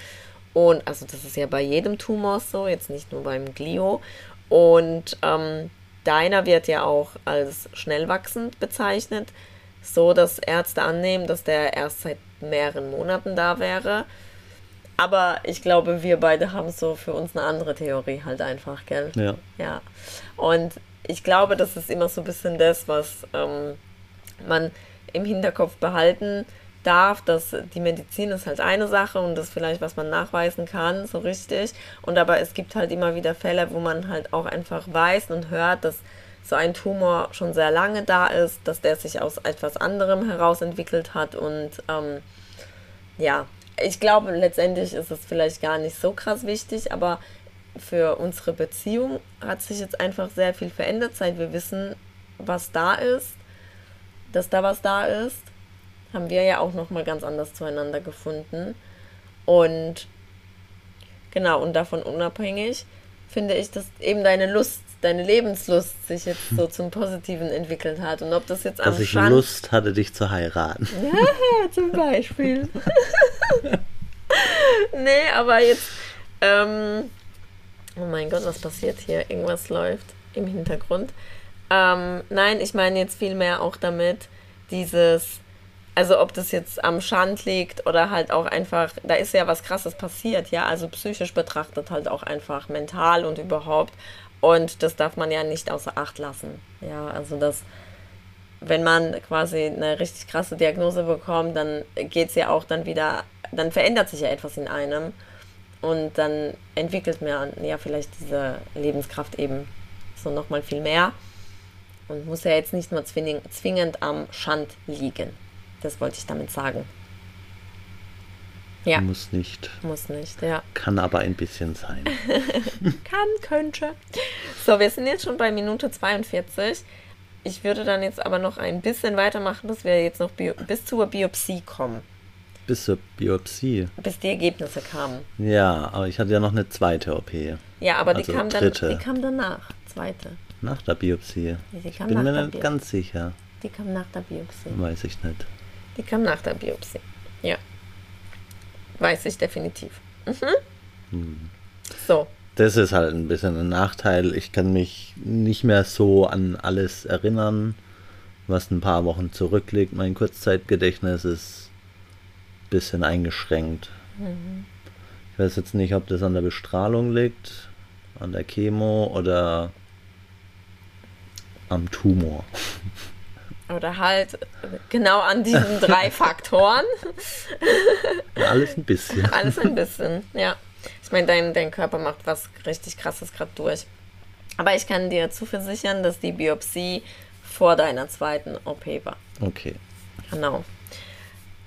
Und also das ist ja bei jedem Tumor so, jetzt nicht nur beim Glio. Und ähm, deiner wird ja auch als schnell wachsend bezeichnet, so dass Ärzte annehmen, dass der erst seit mehreren Monaten da wäre. Aber ich glaube, wir beide haben so für uns eine andere Theorie halt einfach, gell? Ja. Ja. Und ich glaube, das ist immer so ein bisschen das, was ähm, man im Hinterkopf behalten darf, dass die Medizin ist halt eine Sache und das vielleicht, was man nachweisen kann, so richtig. Und aber es gibt halt immer wieder Fälle, wo man halt auch einfach weiß und hört, dass so ein Tumor schon sehr lange da ist, dass der sich aus etwas anderem heraus entwickelt hat und ähm, ja, ich glaube, letztendlich ist es vielleicht gar nicht so krass wichtig, aber für unsere Beziehung hat sich jetzt einfach sehr viel verändert, seit wir wissen, was da ist, dass da was da ist, haben wir ja auch noch mal ganz anders zueinander gefunden. Und genau und davon unabhängig finde ich, dass eben deine Lust, deine Lebenslust sich jetzt so zum Positiven entwickelt hat und ob das jetzt am Dass ich Schand Lust hatte, dich zu heiraten. [laughs] ja, zum Beispiel. [laughs] nee, aber jetzt. Ähm, oh mein Gott, was passiert hier? Irgendwas läuft im Hintergrund. Ähm, nein, ich meine jetzt vielmehr auch damit, dieses. Also ob das jetzt am Schand liegt oder halt auch einfach, da ist ja was krasses passiert, ja, also psychisch betrachtet halt auch einfach mental und überhaupt. Und das darf man ja nicht außer Acht lassen. Ja, also das, wenn man quasi eine richtig krasse Diagnose bekommt, dann geht es ja auch dann wieder, dann verändert sich ja etwas in einem und dann entwickelt man ja vielleicht diese Lebenskraft eben so nochmal viel mehr und muss ja jetzt nicht nur zwingend, zwingend am Schand liegen. Das wollte ich damit sagen. Ja, Muss nicht. muss nicht, ja. Kann aber ein bisschen sein. [laughs] Kann, könnte. So, wir sind jetzt schon bei Minute 42. Ich würde dann jetzt aber noch ein bisschen weitermachen, dass wir jetzt noch Bio bis zur Biopsie kommen, Bis zur Biopsie. bis die Ergebnisse kamen. Ja, aber ich hatte ja noch eine zweite OP. Ja, aber die, Also kam dann, dritte. die kam danach, zweite. Nach der Biopsie. Die Ich kam bin mir nicht ganz sicher. Die kam nach der Biopsie. Weiß ich nicht. Die kam nach der Biopsie. Ja. Weiß ich definitiv. Mhm. So, Das ist halt ein bisschen ein Nachteil. Ich kann mich nicht mehr so an alles erinnern, was ein paar Wochen zurückliegt. Mein Kurzzeitgedächtnis ist ein bisschen eingeschränkt. Ich weiß jetzt nicht, ob das an der Bestrahlung liegt, an der Chemo oder am Tumor. [laughs] oder halt genau an diesen [laughs] drei Faktoren. Alles ein bisschen. Alles ein bisschen, ja. Ich meine, dein, dein Körper macht was richtig krasses gerade durch. Aber ich kann dir zuversichern, dass die Biopsie vor deiner zweiten OP war. Okay. Genau.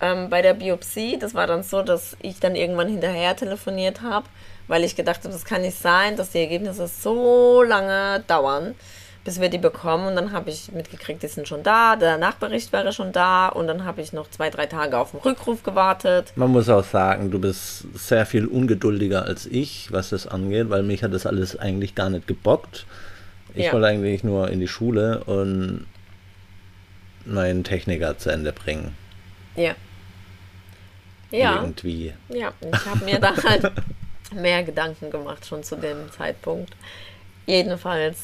Ähm, bei der Biopsie, das war dann so, dass ich dann irgendwann hinterher telefoniert habe, weil ich gedacht habe, das kann nicht sein, dass die Ergebnisse so lange dauern, bis wir die bekommen. Und dann habe ich mitgekriegt, die sind schon da, der Nachbericht wäre schon da und dann habe ich noch zwei, drei Tage auf den Rückruf gewartet. Man muss auch sagen, du bist sehr viel ungeduldiger als ich, was das angeht, weil mich hat das alles eigentlich gar nicht gebockt. Ich Ja. wollte eigentlich nur in die Schule und meinen Techniker zu Ende bringen. Ja. Ja. Irgendwie. Ja, ich habe mir da halt [laughs] mehr Gedanken gemacht schon zu dem Zeitpunkt. Jedenfalls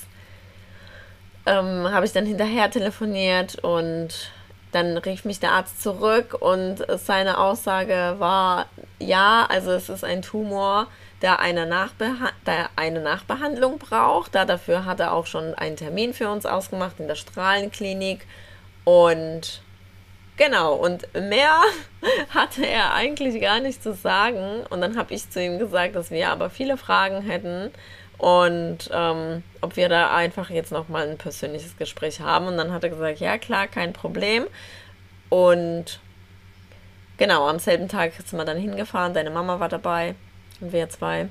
ähm, habe ich dann hinterher telefoniert und dann rief mich der Arzt zurück und seine Aussage war, ja, also es ist ein Tumor, der eine, Nachbeha der eine Nachbehandlung braucht. Da dafür hat er auch schon einen Termin für uns ausgemacht in der Strahlenklinik. Und Genau, und mehr [laughs] hatte er eigentlich gar nicht zu sagen. Und dann habe ich zu ihm gesagt, dass wir aber viele Fragen hätten und ähm, ob wir da einfach jetzt nochmal ein persönliches Gespräch haben. Und dann hat er gesagt, ja klar, kein Problem. Und genau, am selben Tag sind wir dann hingefahren, deine Mama war dabei und wir zwei.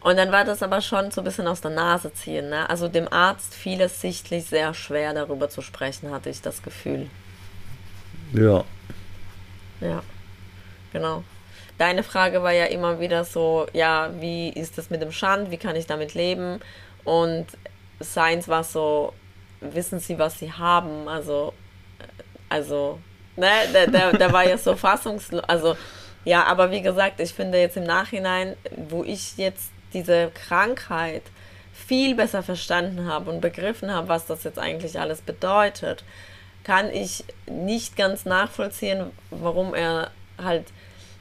Und dann war das aber schon so ein bisschen aus der Nase ziehen. Ne? Also dem Arzt fiel es sichtlich sehr schwer, darüber zu sprechen, hatte ich das Gefühl. Ja. Ja, genau. Deine Frage war ja immer wieder so, ja, wie ist das mit dem Schand, wie kann ich damit leben? Und seins war so, wissen Sie, was Sie haben? Also, also, ne, der, der, der war ja so fassungslos. Also, ja, aber wie gesagt, ich finde jetzt im Nachhinein, wo ich jetzt diese Krankheit viel besser verstanden habe und begriffen habe, was das jetzt eigentlich alles bedeutet, kann ich nicht ganz nachvollziehen, warum er halt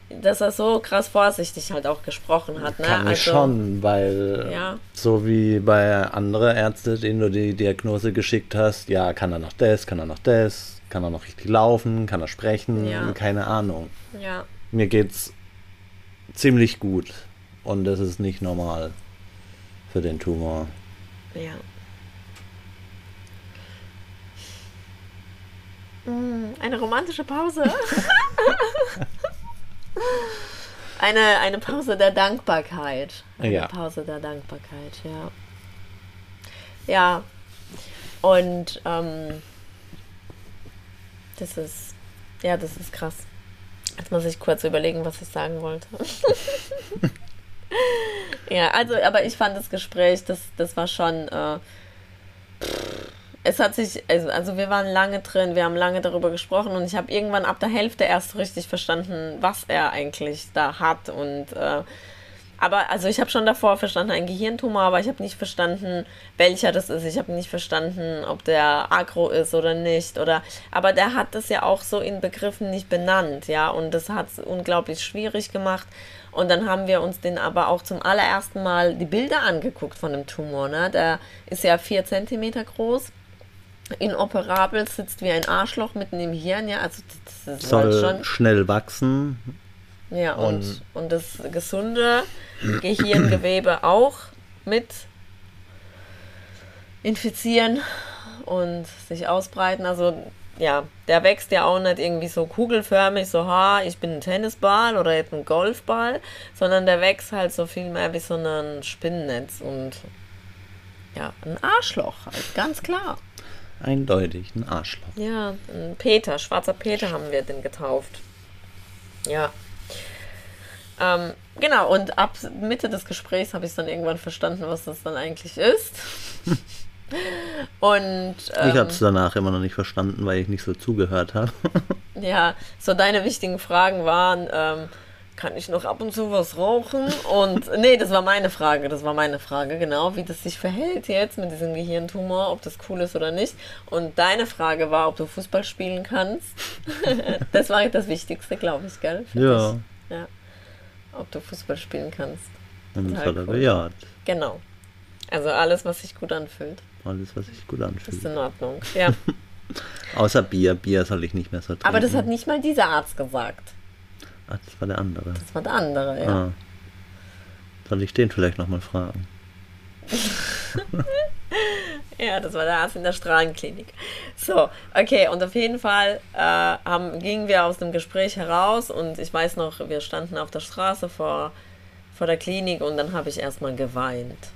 dass er so krass vorsichtig halt auch gesprochen hat. Ne? Kann also, schon, weil ja. so wie bei anderen Ärzten, denen du die Diagnose geschickt hast, ja, kann er noch das, kann er noch das, kann er noch richtig laufen, kann er sprechen, ja. keine Ahnung. Ja. Mir geht's ziemlich gut und das ist nicht normal für den Tumor. Ja. Mm, eine romantische Pause. [laughs] [laughs] [laughs] Eine, eine Pause der Dankbarkeit. Eine ja. Pause der Dankbarkeit, ja. Ja. Und ähm, das ist, ja, das ist krass. Jetzt muss ich kurz überlegen, was ich sagen wollte. [laughs] ja, also, aber ich fand das Gespräch, das, das war schon. Äh, es hat sich, also, also wir waren lange drin, wir haben lange darüber gesprochen und ich habe irgendwann ab der Hälfte erst richtig verstanden, was er eigentlich da hat und äh, aber also ich habe schon davor verstanden, ein Gehirntumor, aber ich habe nicht verstanden, welcher das ist. Ich habe nicht verstanden, ob der agro ist oder nicht. Oder aber der hat das ja auch so in Begriffen nicht benannt, ja. Und das hat es unglaublich schwierig gemacht. Und dann haben wir uns den aber auch zum allerersten Mal die Bilder angeguckt von dem Tumor. Ne? Der ist ja vier Zentimeter groß inoperabel, sitzt wie ein Arschloch mitten im Hirn, ja, also das ist Soll halt schon schnell wachsen. Ja, und, und, und das gesunde Gehirngewebe auch mit infizieren und sich ausbreiten. Also ja, der wächst ja auch nicht irgendwie so kugelförmig, so, ha, ich bin ein Tennisball oder jetzt ein Golfball, sondern der wächst halt so viel mehr wie so ein Spinnennetz und ja, ein Arschloch halt, ganz klar. Eindeutig, ein Arschloch. Ja, ein Peter, schwarzer Peter haben wir den getauft. Ja. Ähm, genau, und ab Mitte des Gesprächs habe ich dann irgendwann verstanden, was das dann eigentlich ist. [laughs] und ähm, ich habe es danach immer noch nicht verstanden, weil ich nicht so zugehört habe. [laughs] ja, so deine wichtigen Fragen waren, ähm, kann ich noch ab und zu was rauchen? Und nee, das war meine Frage, das war meine Frage, genau, wie das sich verhält jetzt mit diesem Gehirntumor, ob das cool ist oder nicht. Und deine Frage war, ob du Fußball spielen kannst. [laughs] das war das Wichtigste, glaube ich, gell? Ja. Dich. ja. Ob du Fußball spielen kannst. Und das hat er bejaht. Genau. Also alles, was sich gut anfühlt. Alles, was sich gut anfühlt. Ist in Ordnung, ja. [laughs] Außer Bier. Bier soll ich nicht mehr so trinken. Aber das hat nicht mal dieser Arzt gesagt. Ach, das war der andere. Das war der andere, ja. Ah. Soll ich den vielleicht nochmal fragen? [laughs] ja, das war der Arzt in der Strahlenklinik. So, okay, und auf jeden Fall äh, haben, gingen wir aus dem Gespräch heraus und ich weiß noch, wir standen auf der Straße vor, vor der Klinik und dann habe ich erstmal geweint.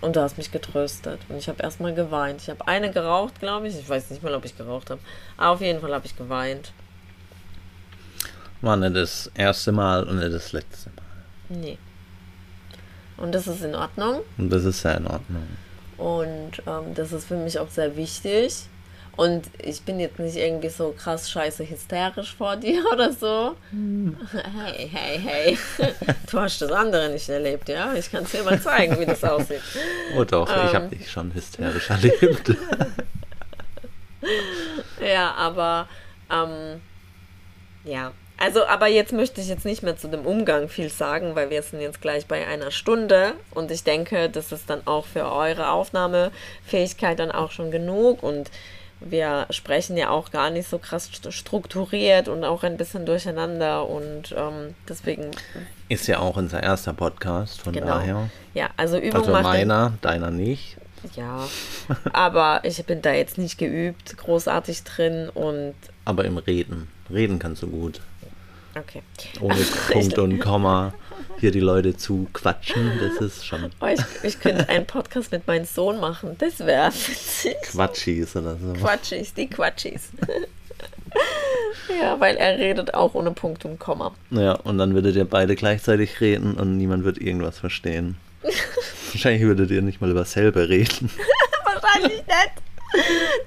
Und du hast mich getröstet. Und ich habe erstmal geweint. Ich habe eine geraucht, glaube ich. Ich weiß nicht mal, ob ich geraucht habe. Aber auf jeden Fall habe ich geweint. War nicht das erste Mal und nicht das letzte Mal. Nee. Und das ist in Ordnung. Und das ist sehr in Ordnung. Und ähm, das ist für mich auch sehr wichtig. Und ich bin jetzt nicht irgendwie so krass scheiße hysterisch vor dir [laughs] oder so. Hm. Hey, hey, hey. [laughs] Du hast das andere nicht erlebt, ja? Ich kann es dir mal zeigen, wie das aussieht. [laughs] Oh doch, ähm, ich habe dich schon hysterisch erlebt. ja, aber ähm, ja, also, aber jetzt möchte ich jetzt nicht mehr zu dem Umgang viel sagen, weil wir sind jetzt gleich bei einer Stunde und ich denke, das ist dann auch für eure Aufnahmefähigkeit dann auch schon genug und wir sprechen ja auch gar nicht so krass strukturiert und auch ein bisschen durcheinander und ähm, deswegen. Ist ja auch unser erster Podcast, von genau. daher. Ja, also Übung Also meiner, deiner nicht. Ja, [laughs] aber ich bin da jetzt nicht geübt, großartig drin und. Aber im Reden. Reden kannst du gut. Okay. Ohne [laughs] Punkt und Komma hier die Leute zu quatschen, das ist schon. Oh, ich, ich könnte einen Podcast mit meinem Sohn machen, das wäre witzig. Quatschis oder so. Quatschis, die Quatschis. [laughs] ja, weil er redet auch ohne Punkt und Komma. Ja, und dann würdet ihr beide gleichzeitig reden und niemand wird irgendwas verstehen. [laughs] Wahrscheinlich würdet ihr nicht mal über selber reden. Wahrscheinlich nicht.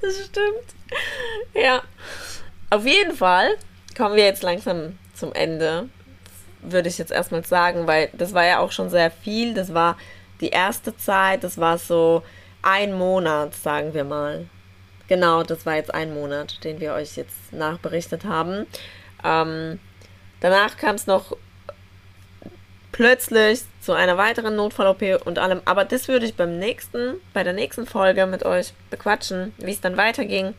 Das stimmt. Ja. Auf jeden Fall kommen wir jetzt langsam zum Ende, würde ich jetzt erstmal sagen, weil das war ja auch schon sehr viel. Das war die erste Zeit, das war so ein Monat, sagen wir mal. Genau, das war jetzt ein Monat, den wir euch jetzt nachberichtet haben. Ähm, danach kam es noch plötzlich zu einer weiteren Notfall-OP und allem. Aber das würde ich beim nächsten, bei der nächsten Folge mit euch bequatschen, wie es dann weiterging.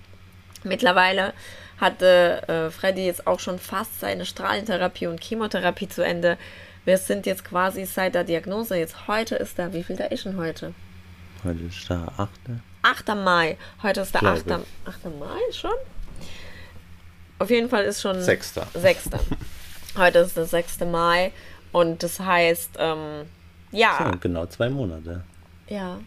Mittlerweile hatte äh, Freddy jetzt auch schon fast seine Strahlentherapie und Chemotherapie zu Ende. Wir sind jetzt quasi seit der Diagnose. Jetzt heute ist da, wie viel da ist denn heute? Heute ist der 8. 8. Mai. Heute ist der 8. 8. Mai schon? Auf jeden Fall ist schon. 6. 6. [laughs] heute ist der 6. Mai. Und das heißt, ähm, ja. ja. Genau zwei Monate. Ja,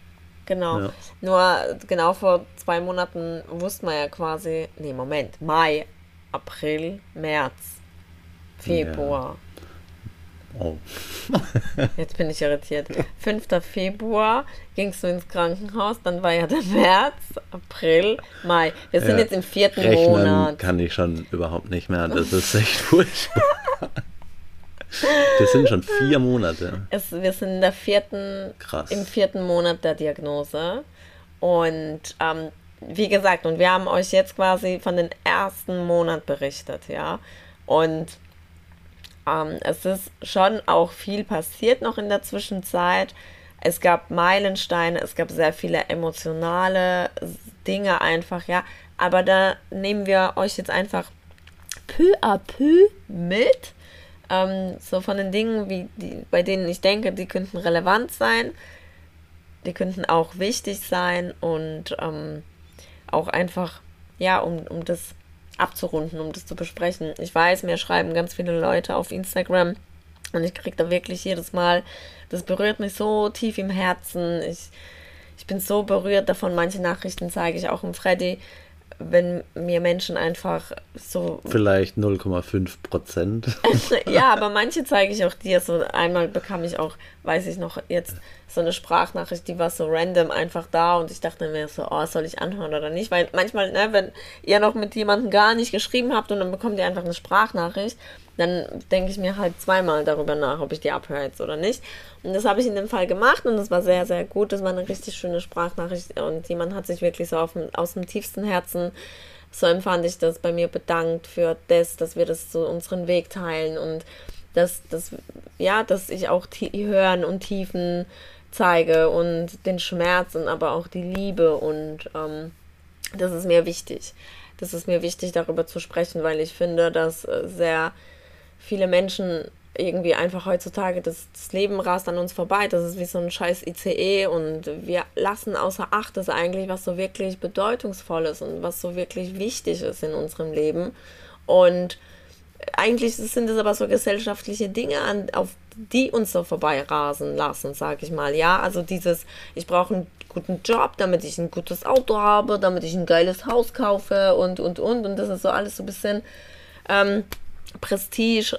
Genau. Ja. Nur genau vor zwei Monaten wusste man ja quasi, nee, Moment, Mai, April, März, Februar. Ja. Oh. [laughs] Jetzt bin ich irritiert. 5. Februar gingst du ins Krankenhaus, dann war ja der März, April, Mai. Wir sind ja. jetzt im vierten Rechnen Monat. kann ich schon überhaupt nicht mehr. Das ist echt furchtbar. [laughs] Das sind schon vier Monate. Es, wir sind in der vierten, Krass. im vierten Monat der Diagnose. Und ähm, wie gesagt, und wir haben euch jetzt quasi von dem ersten Monat berichtet, ja. Und ähm, es ist schon auch viel passiert noch in der Zwischenzeit. Es gab Meilensteine, es gab sehr viele emotionale Dinge einfach, ja. Aber da nehmen wir euch jetzt einfach peu à peu mit ähm, so von den Dingen, wie die, bei denen ich denke, die könnten relevant sein, die könnten auch wichtig sein und ähm, auch einfach, ja, um, um das abzurunden, um das zu besprechen. Ich weiß, mir schreiben ganz viele Leute auf Instagram und ich kriege da wirklich jedes Mal, das berührt mich so tief im Herzen. Ich, ich bin so berührt davon. Manche Nachrichten zeige ich auch im Freddy wenn mir Menschen einfach so. Vielleicht 0,5 Prozent. [laughs] ja, aber manche zeige ich auch dir. So einmal bekam ich auch, weiß ich noch, jetzt so eine Sprachnachricht, die war so random einfach da und ich dachte mir so, oh, soll ich anhören oder nicht? Weil manchmal, ne, wenn ihr noch mit jemandem gar nicht geschrieben habt und dann bekommt ihr einfach eine Sprachnachricht, dann denke ich mir halt zweimal darüber nach, ob ich die abhöre jetzt oder nicht. Und das habe ich in dem Fall gemacht und das war sehr, sehr gut. Das war eine richtig schöne Sprachnachricht und jemand hat sich wirklich so auf, aus dem tiefsten Herzen, so empfand ich das, bei mir bedankt für das, dass wir das so unseren Weg teilen und dass, dass, ja, dass ich auch Hören und Tiefen zeige und den Schmerz und aber auch die Liebe und ähm, das ist mir wichtig. Das ist mir wichtig, darüber zu sprechen, weil ich finde, dass äh, sehr viele Menschen irgendwie einfach heutzutage das, das, Leben rast an uns vorbei. Das ist wie so ein scheiß ICE und wir lassen außer Acht, dass eigentlich was so wirklich bedeutungsvolles und was so wirklich wichtig ist in unserem Leben. Und eigentlich sind es aber so gesellschaftliche Dinge, an, auf die uns so vorbeirasen lassen, sag ich mal. Ja, also dieses, ich brauche einen guten Job, damit ich ein gutes Auto habe, damit ich ein geiles Haus kaufe und, und, und. Und das ist so alles so ein bisschen ähm, Prestige.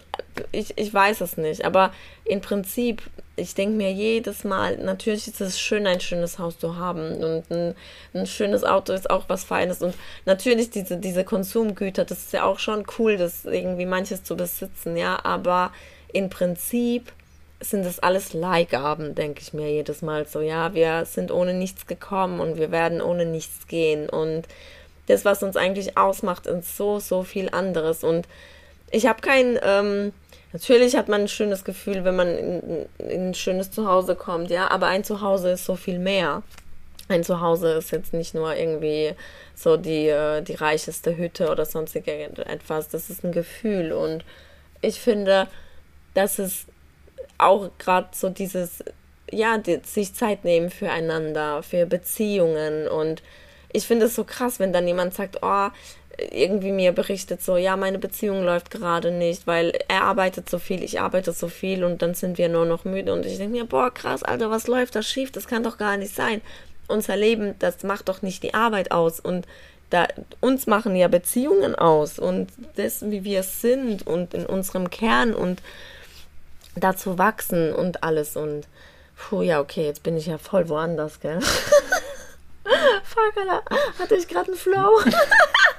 Ich, ich weiß es nicht, aber im Prinzip, ich denke mir jedes Mal, natürlich ist es schön, ein schönes Haus zu haben und ein, ein schönes Auto ist auch was Feines und natürlich diese, diese Konsumgüter, das ist ja auch schon cool, das irgendwie manches zu besitzen, ja, aber im Prinzip sind das alles Leihgaben, denke ich mir jedes Mal so. Ja, wir sind ohne nichts gekommen und wir werden ohne nichts gehen. Und das, was uns eigentlich ausmacht, ist so, so viel anderes. Und ich habe kein, ähm, natürlich hat man ein schönes Gefühl, wenn man in, in, ein schönes Zuhause kommt, ja, aber ein Zuhause ist so viel mehr. ein Zuhause ist jetzt nicht nur irgendwie so die, äh, die reicheste Hütte oder sonstige etwas. Das ist ein Gefühl. Und ich finde, dass es auch gerade so dieses, ja, die, sich Zeit nehmen füreinander, für Beziehungen. Und ich finde es so krass, wenn dann jemand sagt, oh, irgendwie mir berichtet so, ja, meine Beziehung läuft gerade nicht, weil er arbeitet so viel, ich arbeite so viel und dann sind wir nur noch müde und ich denke mir, boah, krass, Alter, was läuft da schief? Das kann doch gar nicht sein. Unser Leben, das macht doch nicht die Arbeit aus und da, uns machen ja Beziehungen aus und das, wie wir sind und in unserem Kern und dazu wachsen und alles und puh, ja, okay, jetzt bin ich ja voll woanders, gell? [laughs] Fuck, Alter, hatte ich gerade einen Flow? [laughs]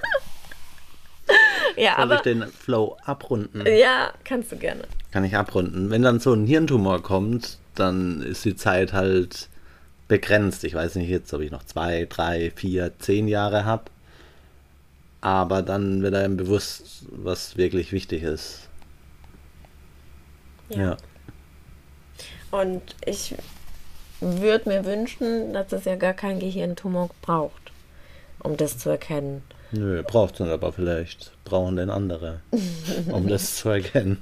ja, Soll aber, ich den Flow abrunden? Ja, kannst du gerne. Kann ich abrunden. Wenn dann so ein Hirntumor kommt, dann ist die Zeit halt begrenzt. Ich weiß nicht jetzt, ob ich noch zwei, drei, vier, zehn Jahre habe. Aber dann wird einem bewusst, was wirklich wichtig ist. Ja. ja. Und ich würde mir wünschen, dass es ja gar kein Gehirntumor braucht, um das zu erkennen. Nö, braucht es aber vielleicht brauchen den andere, um das zu erkennen.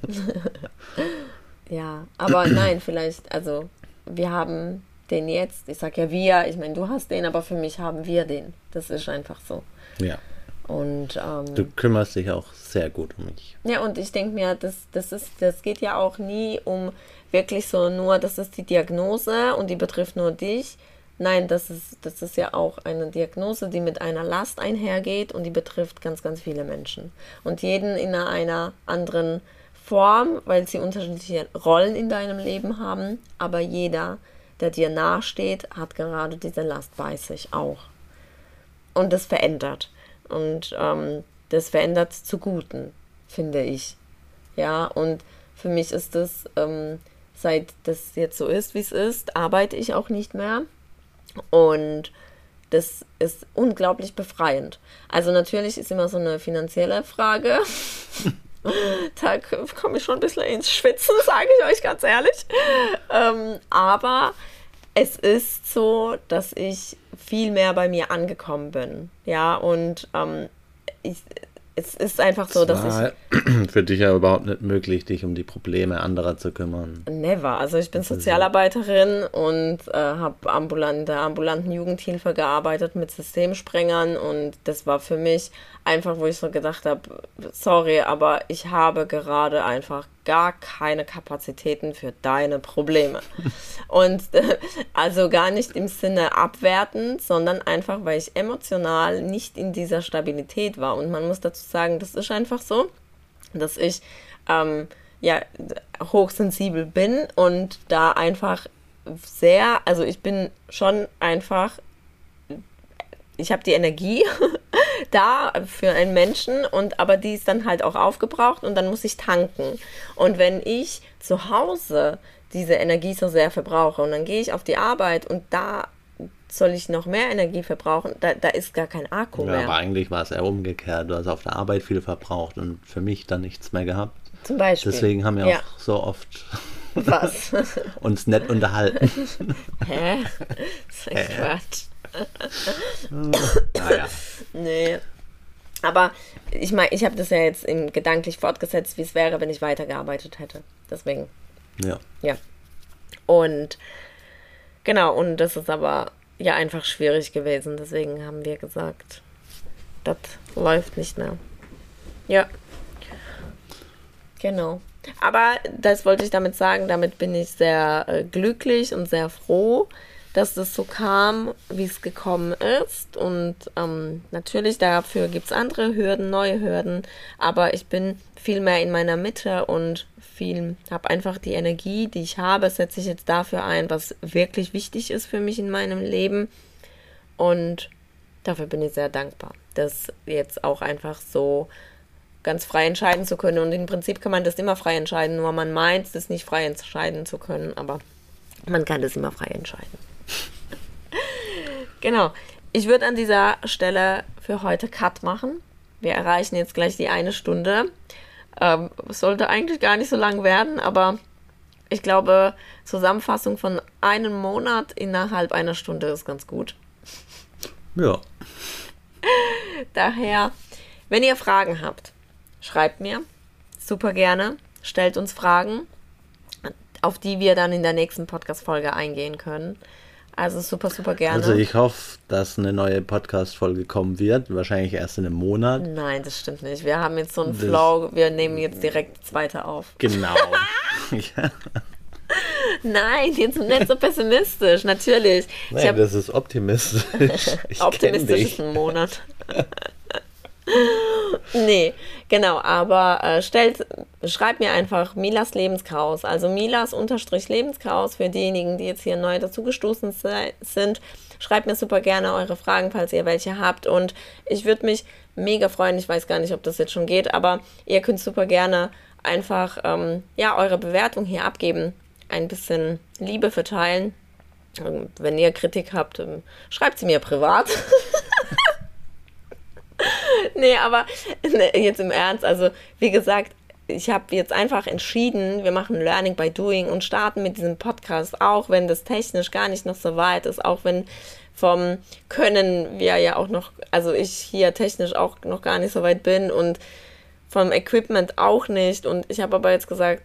[laughs] ja, aber nein, vielleicht, also wir haben den jetzt, ich sag ja wir, ich meine, du hast den, aber für mich haben wir den. Das ist einfach so. Ja. Und ähm, du kümmerst dich auch sehr gut um mich. Ja, und ich denke mir, das, das ist, das geht ja auch nie um wirklich so nur, das ist die Diagnose und die betrifft nur dich. Nein, das ist, das ist ja auch eine Diagnose, die mit einer Last einhergeht und die betrifft ganz, ganz viele Menschen. Und jeden in einer anderen Form, weil sie unterschiedliche Rollen in deinem Leben haben, aber jeder, der dir nahesteht, hat gerade diese Last bei sich auch. Und das verändert. Und ähm, das verändert zu Guten, finde ich. Ja, und für mich ist das, ähm, seit das jetzt so ist, wie es ist, arbeite ich auch nicht mehr. Und das ist unglaublich befreiend. Also natürlich ist immer so eine finanzielle Frage. [laughs] da komme ich schon ein bisschen ins Schwitzen, [laughs] sage ich euch ganz ehrlich. Ähm, aber es ist so, dass ich viel mehr bei mir angekommen bin. Ja, und ähm, ich, es ist einfach so, dass ich. [clears throat] Für dich ja überhaupt nicht möglich, dich um die Probleme anderer zu kümmern. Never. Also ich bin Sozialarbeiterin und äh, habe ambulant, der ambulanten Jugendhilfe gearbeitet mit Systemsprengern und das war für mich einfach, wo ich so gedacht habe, sorry, aber ich habe gerade einfach gar keine Kapazitäten für deine Probleme. [laughs] Und äh, also gar nicht im Sinne abwertend, sondern einfach, weil ich emotional nicht in dieser Stabilität war. Und man muss dazu sagen, das ist einfach so, dass ich ähm, ja hochsensibel bin und da einfach sehr, also ich bin schon einfach ich habe die Energie [laughs] da für einen Menschen und aber die ist dann halt auch aufgebraucht und dann muss ich tanken. Und wenn ich zu Hause diese Energie so sehr verbrauche und dann gehe ich auf die Arbeit und da soll ich noch mehr Energie verbrauchen, da, da ist gar kein Akku ja, mehr. Aber eigentlich war es eher umgekehrt. Du hast auf der Arbeit viel verbraucht und für mich dann nichts mehr gehabt. Zum Beispiel. Deswegen haben wir ja. auch so oft Was? [laughs] uns nett unterhalten. [laughs] Hä? [laughs] Das ist ein Quatsch naja. Nee. Aber ich meine, ich habe das ja jetzt gedanklich fortgesetzt, wie es wäre, wenn ich weitergearbeitet hätte. Deswegen. Ja. Ja. Und genau, und das ist aber ja einfach schwierig gewesen. Deswegen haben wir gesagt, das läuft nicht mehr. Ja. Genau. Aber das wollte ich damit sagen, damit bin ich sehr äh, glücklich und sehr froh, dass das so kam, wie es gekommen ist. Und ähm, natürlich dafür gibt es andere Hürden, neue Hürden. Aber ich bin viel mehr in meiner Mitte und viel, habe einfach die Energie, die ich habe, setze ich jetzt dafür ein, was wirklich wichtig ist für mich in meinem Leben. Und dafür bin ich sehr dankbar, das jetzt auch einfach so ganz frei entscheiden zu können. Und im Prinzip kann man das immer frei entscheiden, nur man meint, das nicht frei entscheiden zu können, aber man kann das immer frei entscheiden. [laughs] genau. Ich würde an dieser Stelle für heute Cut machen. Wir erreichen jetzt gleich die eine Stunde. Ähm, sollte eigentlich gar nicht so lang werden, aber ich glaube, Zusammenfassung von einem Monat innerhalb einer Stunde ist ganz gut. Ja. [laughs] Daher, wenn ihr Fragen habt, schreibt mir super gerne, stellt uns Fragen, auf die wir dann in der nächsten Podcast-Folge eingehen können. Also super, super gerne. Also ich hoffe, dass eine neue Podcast-Folge kommen wird. Wahrscheinlich erst in einem Monat. Nein, das stimmt nicht. Wir haben jetzt so einen Das- Flow. Wir nehmen jetzt direkt die zweite auf. Genau. ja. [laughs] [laughs] Nein, jetzt nicht so pessimistisch. Natürlich. Ich Nein, hab das ist optimistisch. [laughs] Ich optimistisch ist ein Monat. Nee, genau, aber äh, stellt, schreibt mir einfach Milas Lebenschaos, also Milas unterstrich Lebenschaos für diejenigen, die jetzt hier neu dazugestoßen sei- sind. Schreibt mir super gerne eure Fragen, falls ihr welche habt. Und ich würde mich mega freuen. Ich weiß gar nicht, ob das jetzt schon geht, aber ihr könnt super gerne einfach ähm, ja, eure Bewertung hier abgeben. Ein bisschen Liebe verteilen. Wenn ihr Kritik habt, ähm, schreibt sie mir privat. [laughs] [laughs] nee, aber ne, jetzt im Ernst, also wie gesagt, ich habe jetzt einfach entschieden, wir machen Learning by Doing und starten mit diesem Podcast, auch wenn das technisch gar nicht noch so weit ist, auch wenn vom Können wir ja auch noch, also ich hier technisch auch noch gar nicht so weit bin und vom Equipment auch nicht. Und ich habe aber jetzt gesagt,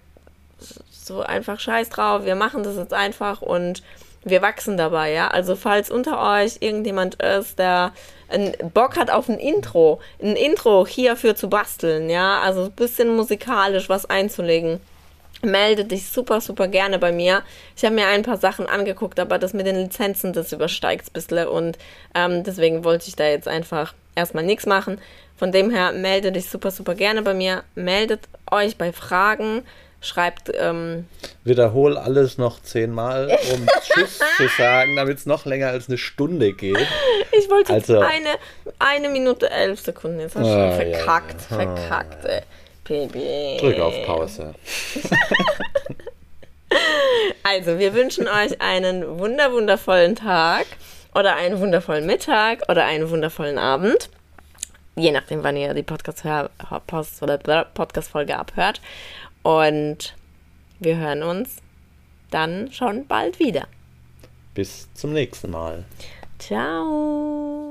so einfach scheiß drauf, wir machen das jetzt einfach und wir wachsen dabei, ja. Also falls unter euch irgendjemand ist, der einen Bock hat auf ein Intro, ein Intro hierfür zu basteln, ja, also ein bisschen musikalisch was einzulegen, melde dich super, super gerne bei mir. Ich habe mir ein paar Sachen angeguckt, aber das mit den Lizenzen, das übersteigt ein bisschen und ähm, deswegen wollte ich da jetzt einfach erstmal nichts machen. Von dem her melde dich super, super gerne bei mir. Meldet euch bei Fragen. Schreibt, ähm, Wiederhol alles noch zehnmal, um [laughs] Tschüss zu sagen, damit es noch länger als eine Stunde geht. ich wollte Also- eine, eine Minute elf Sekunden. Jetzt hast du Ah, schon ja, verkackt, ja. verkackt, ey. Baby. Drück auf Pause. [laughs] Also, wir wünschen euch einen wunder wundervollen Tag oder einen wundervollen Mittag oder einen wundervollen Abend. Je nachdem, wann ihr die Podcast-Folge abhört. Und wir hören uns dann schon bald wieder. Bis zum nächsten Mal. Ciao.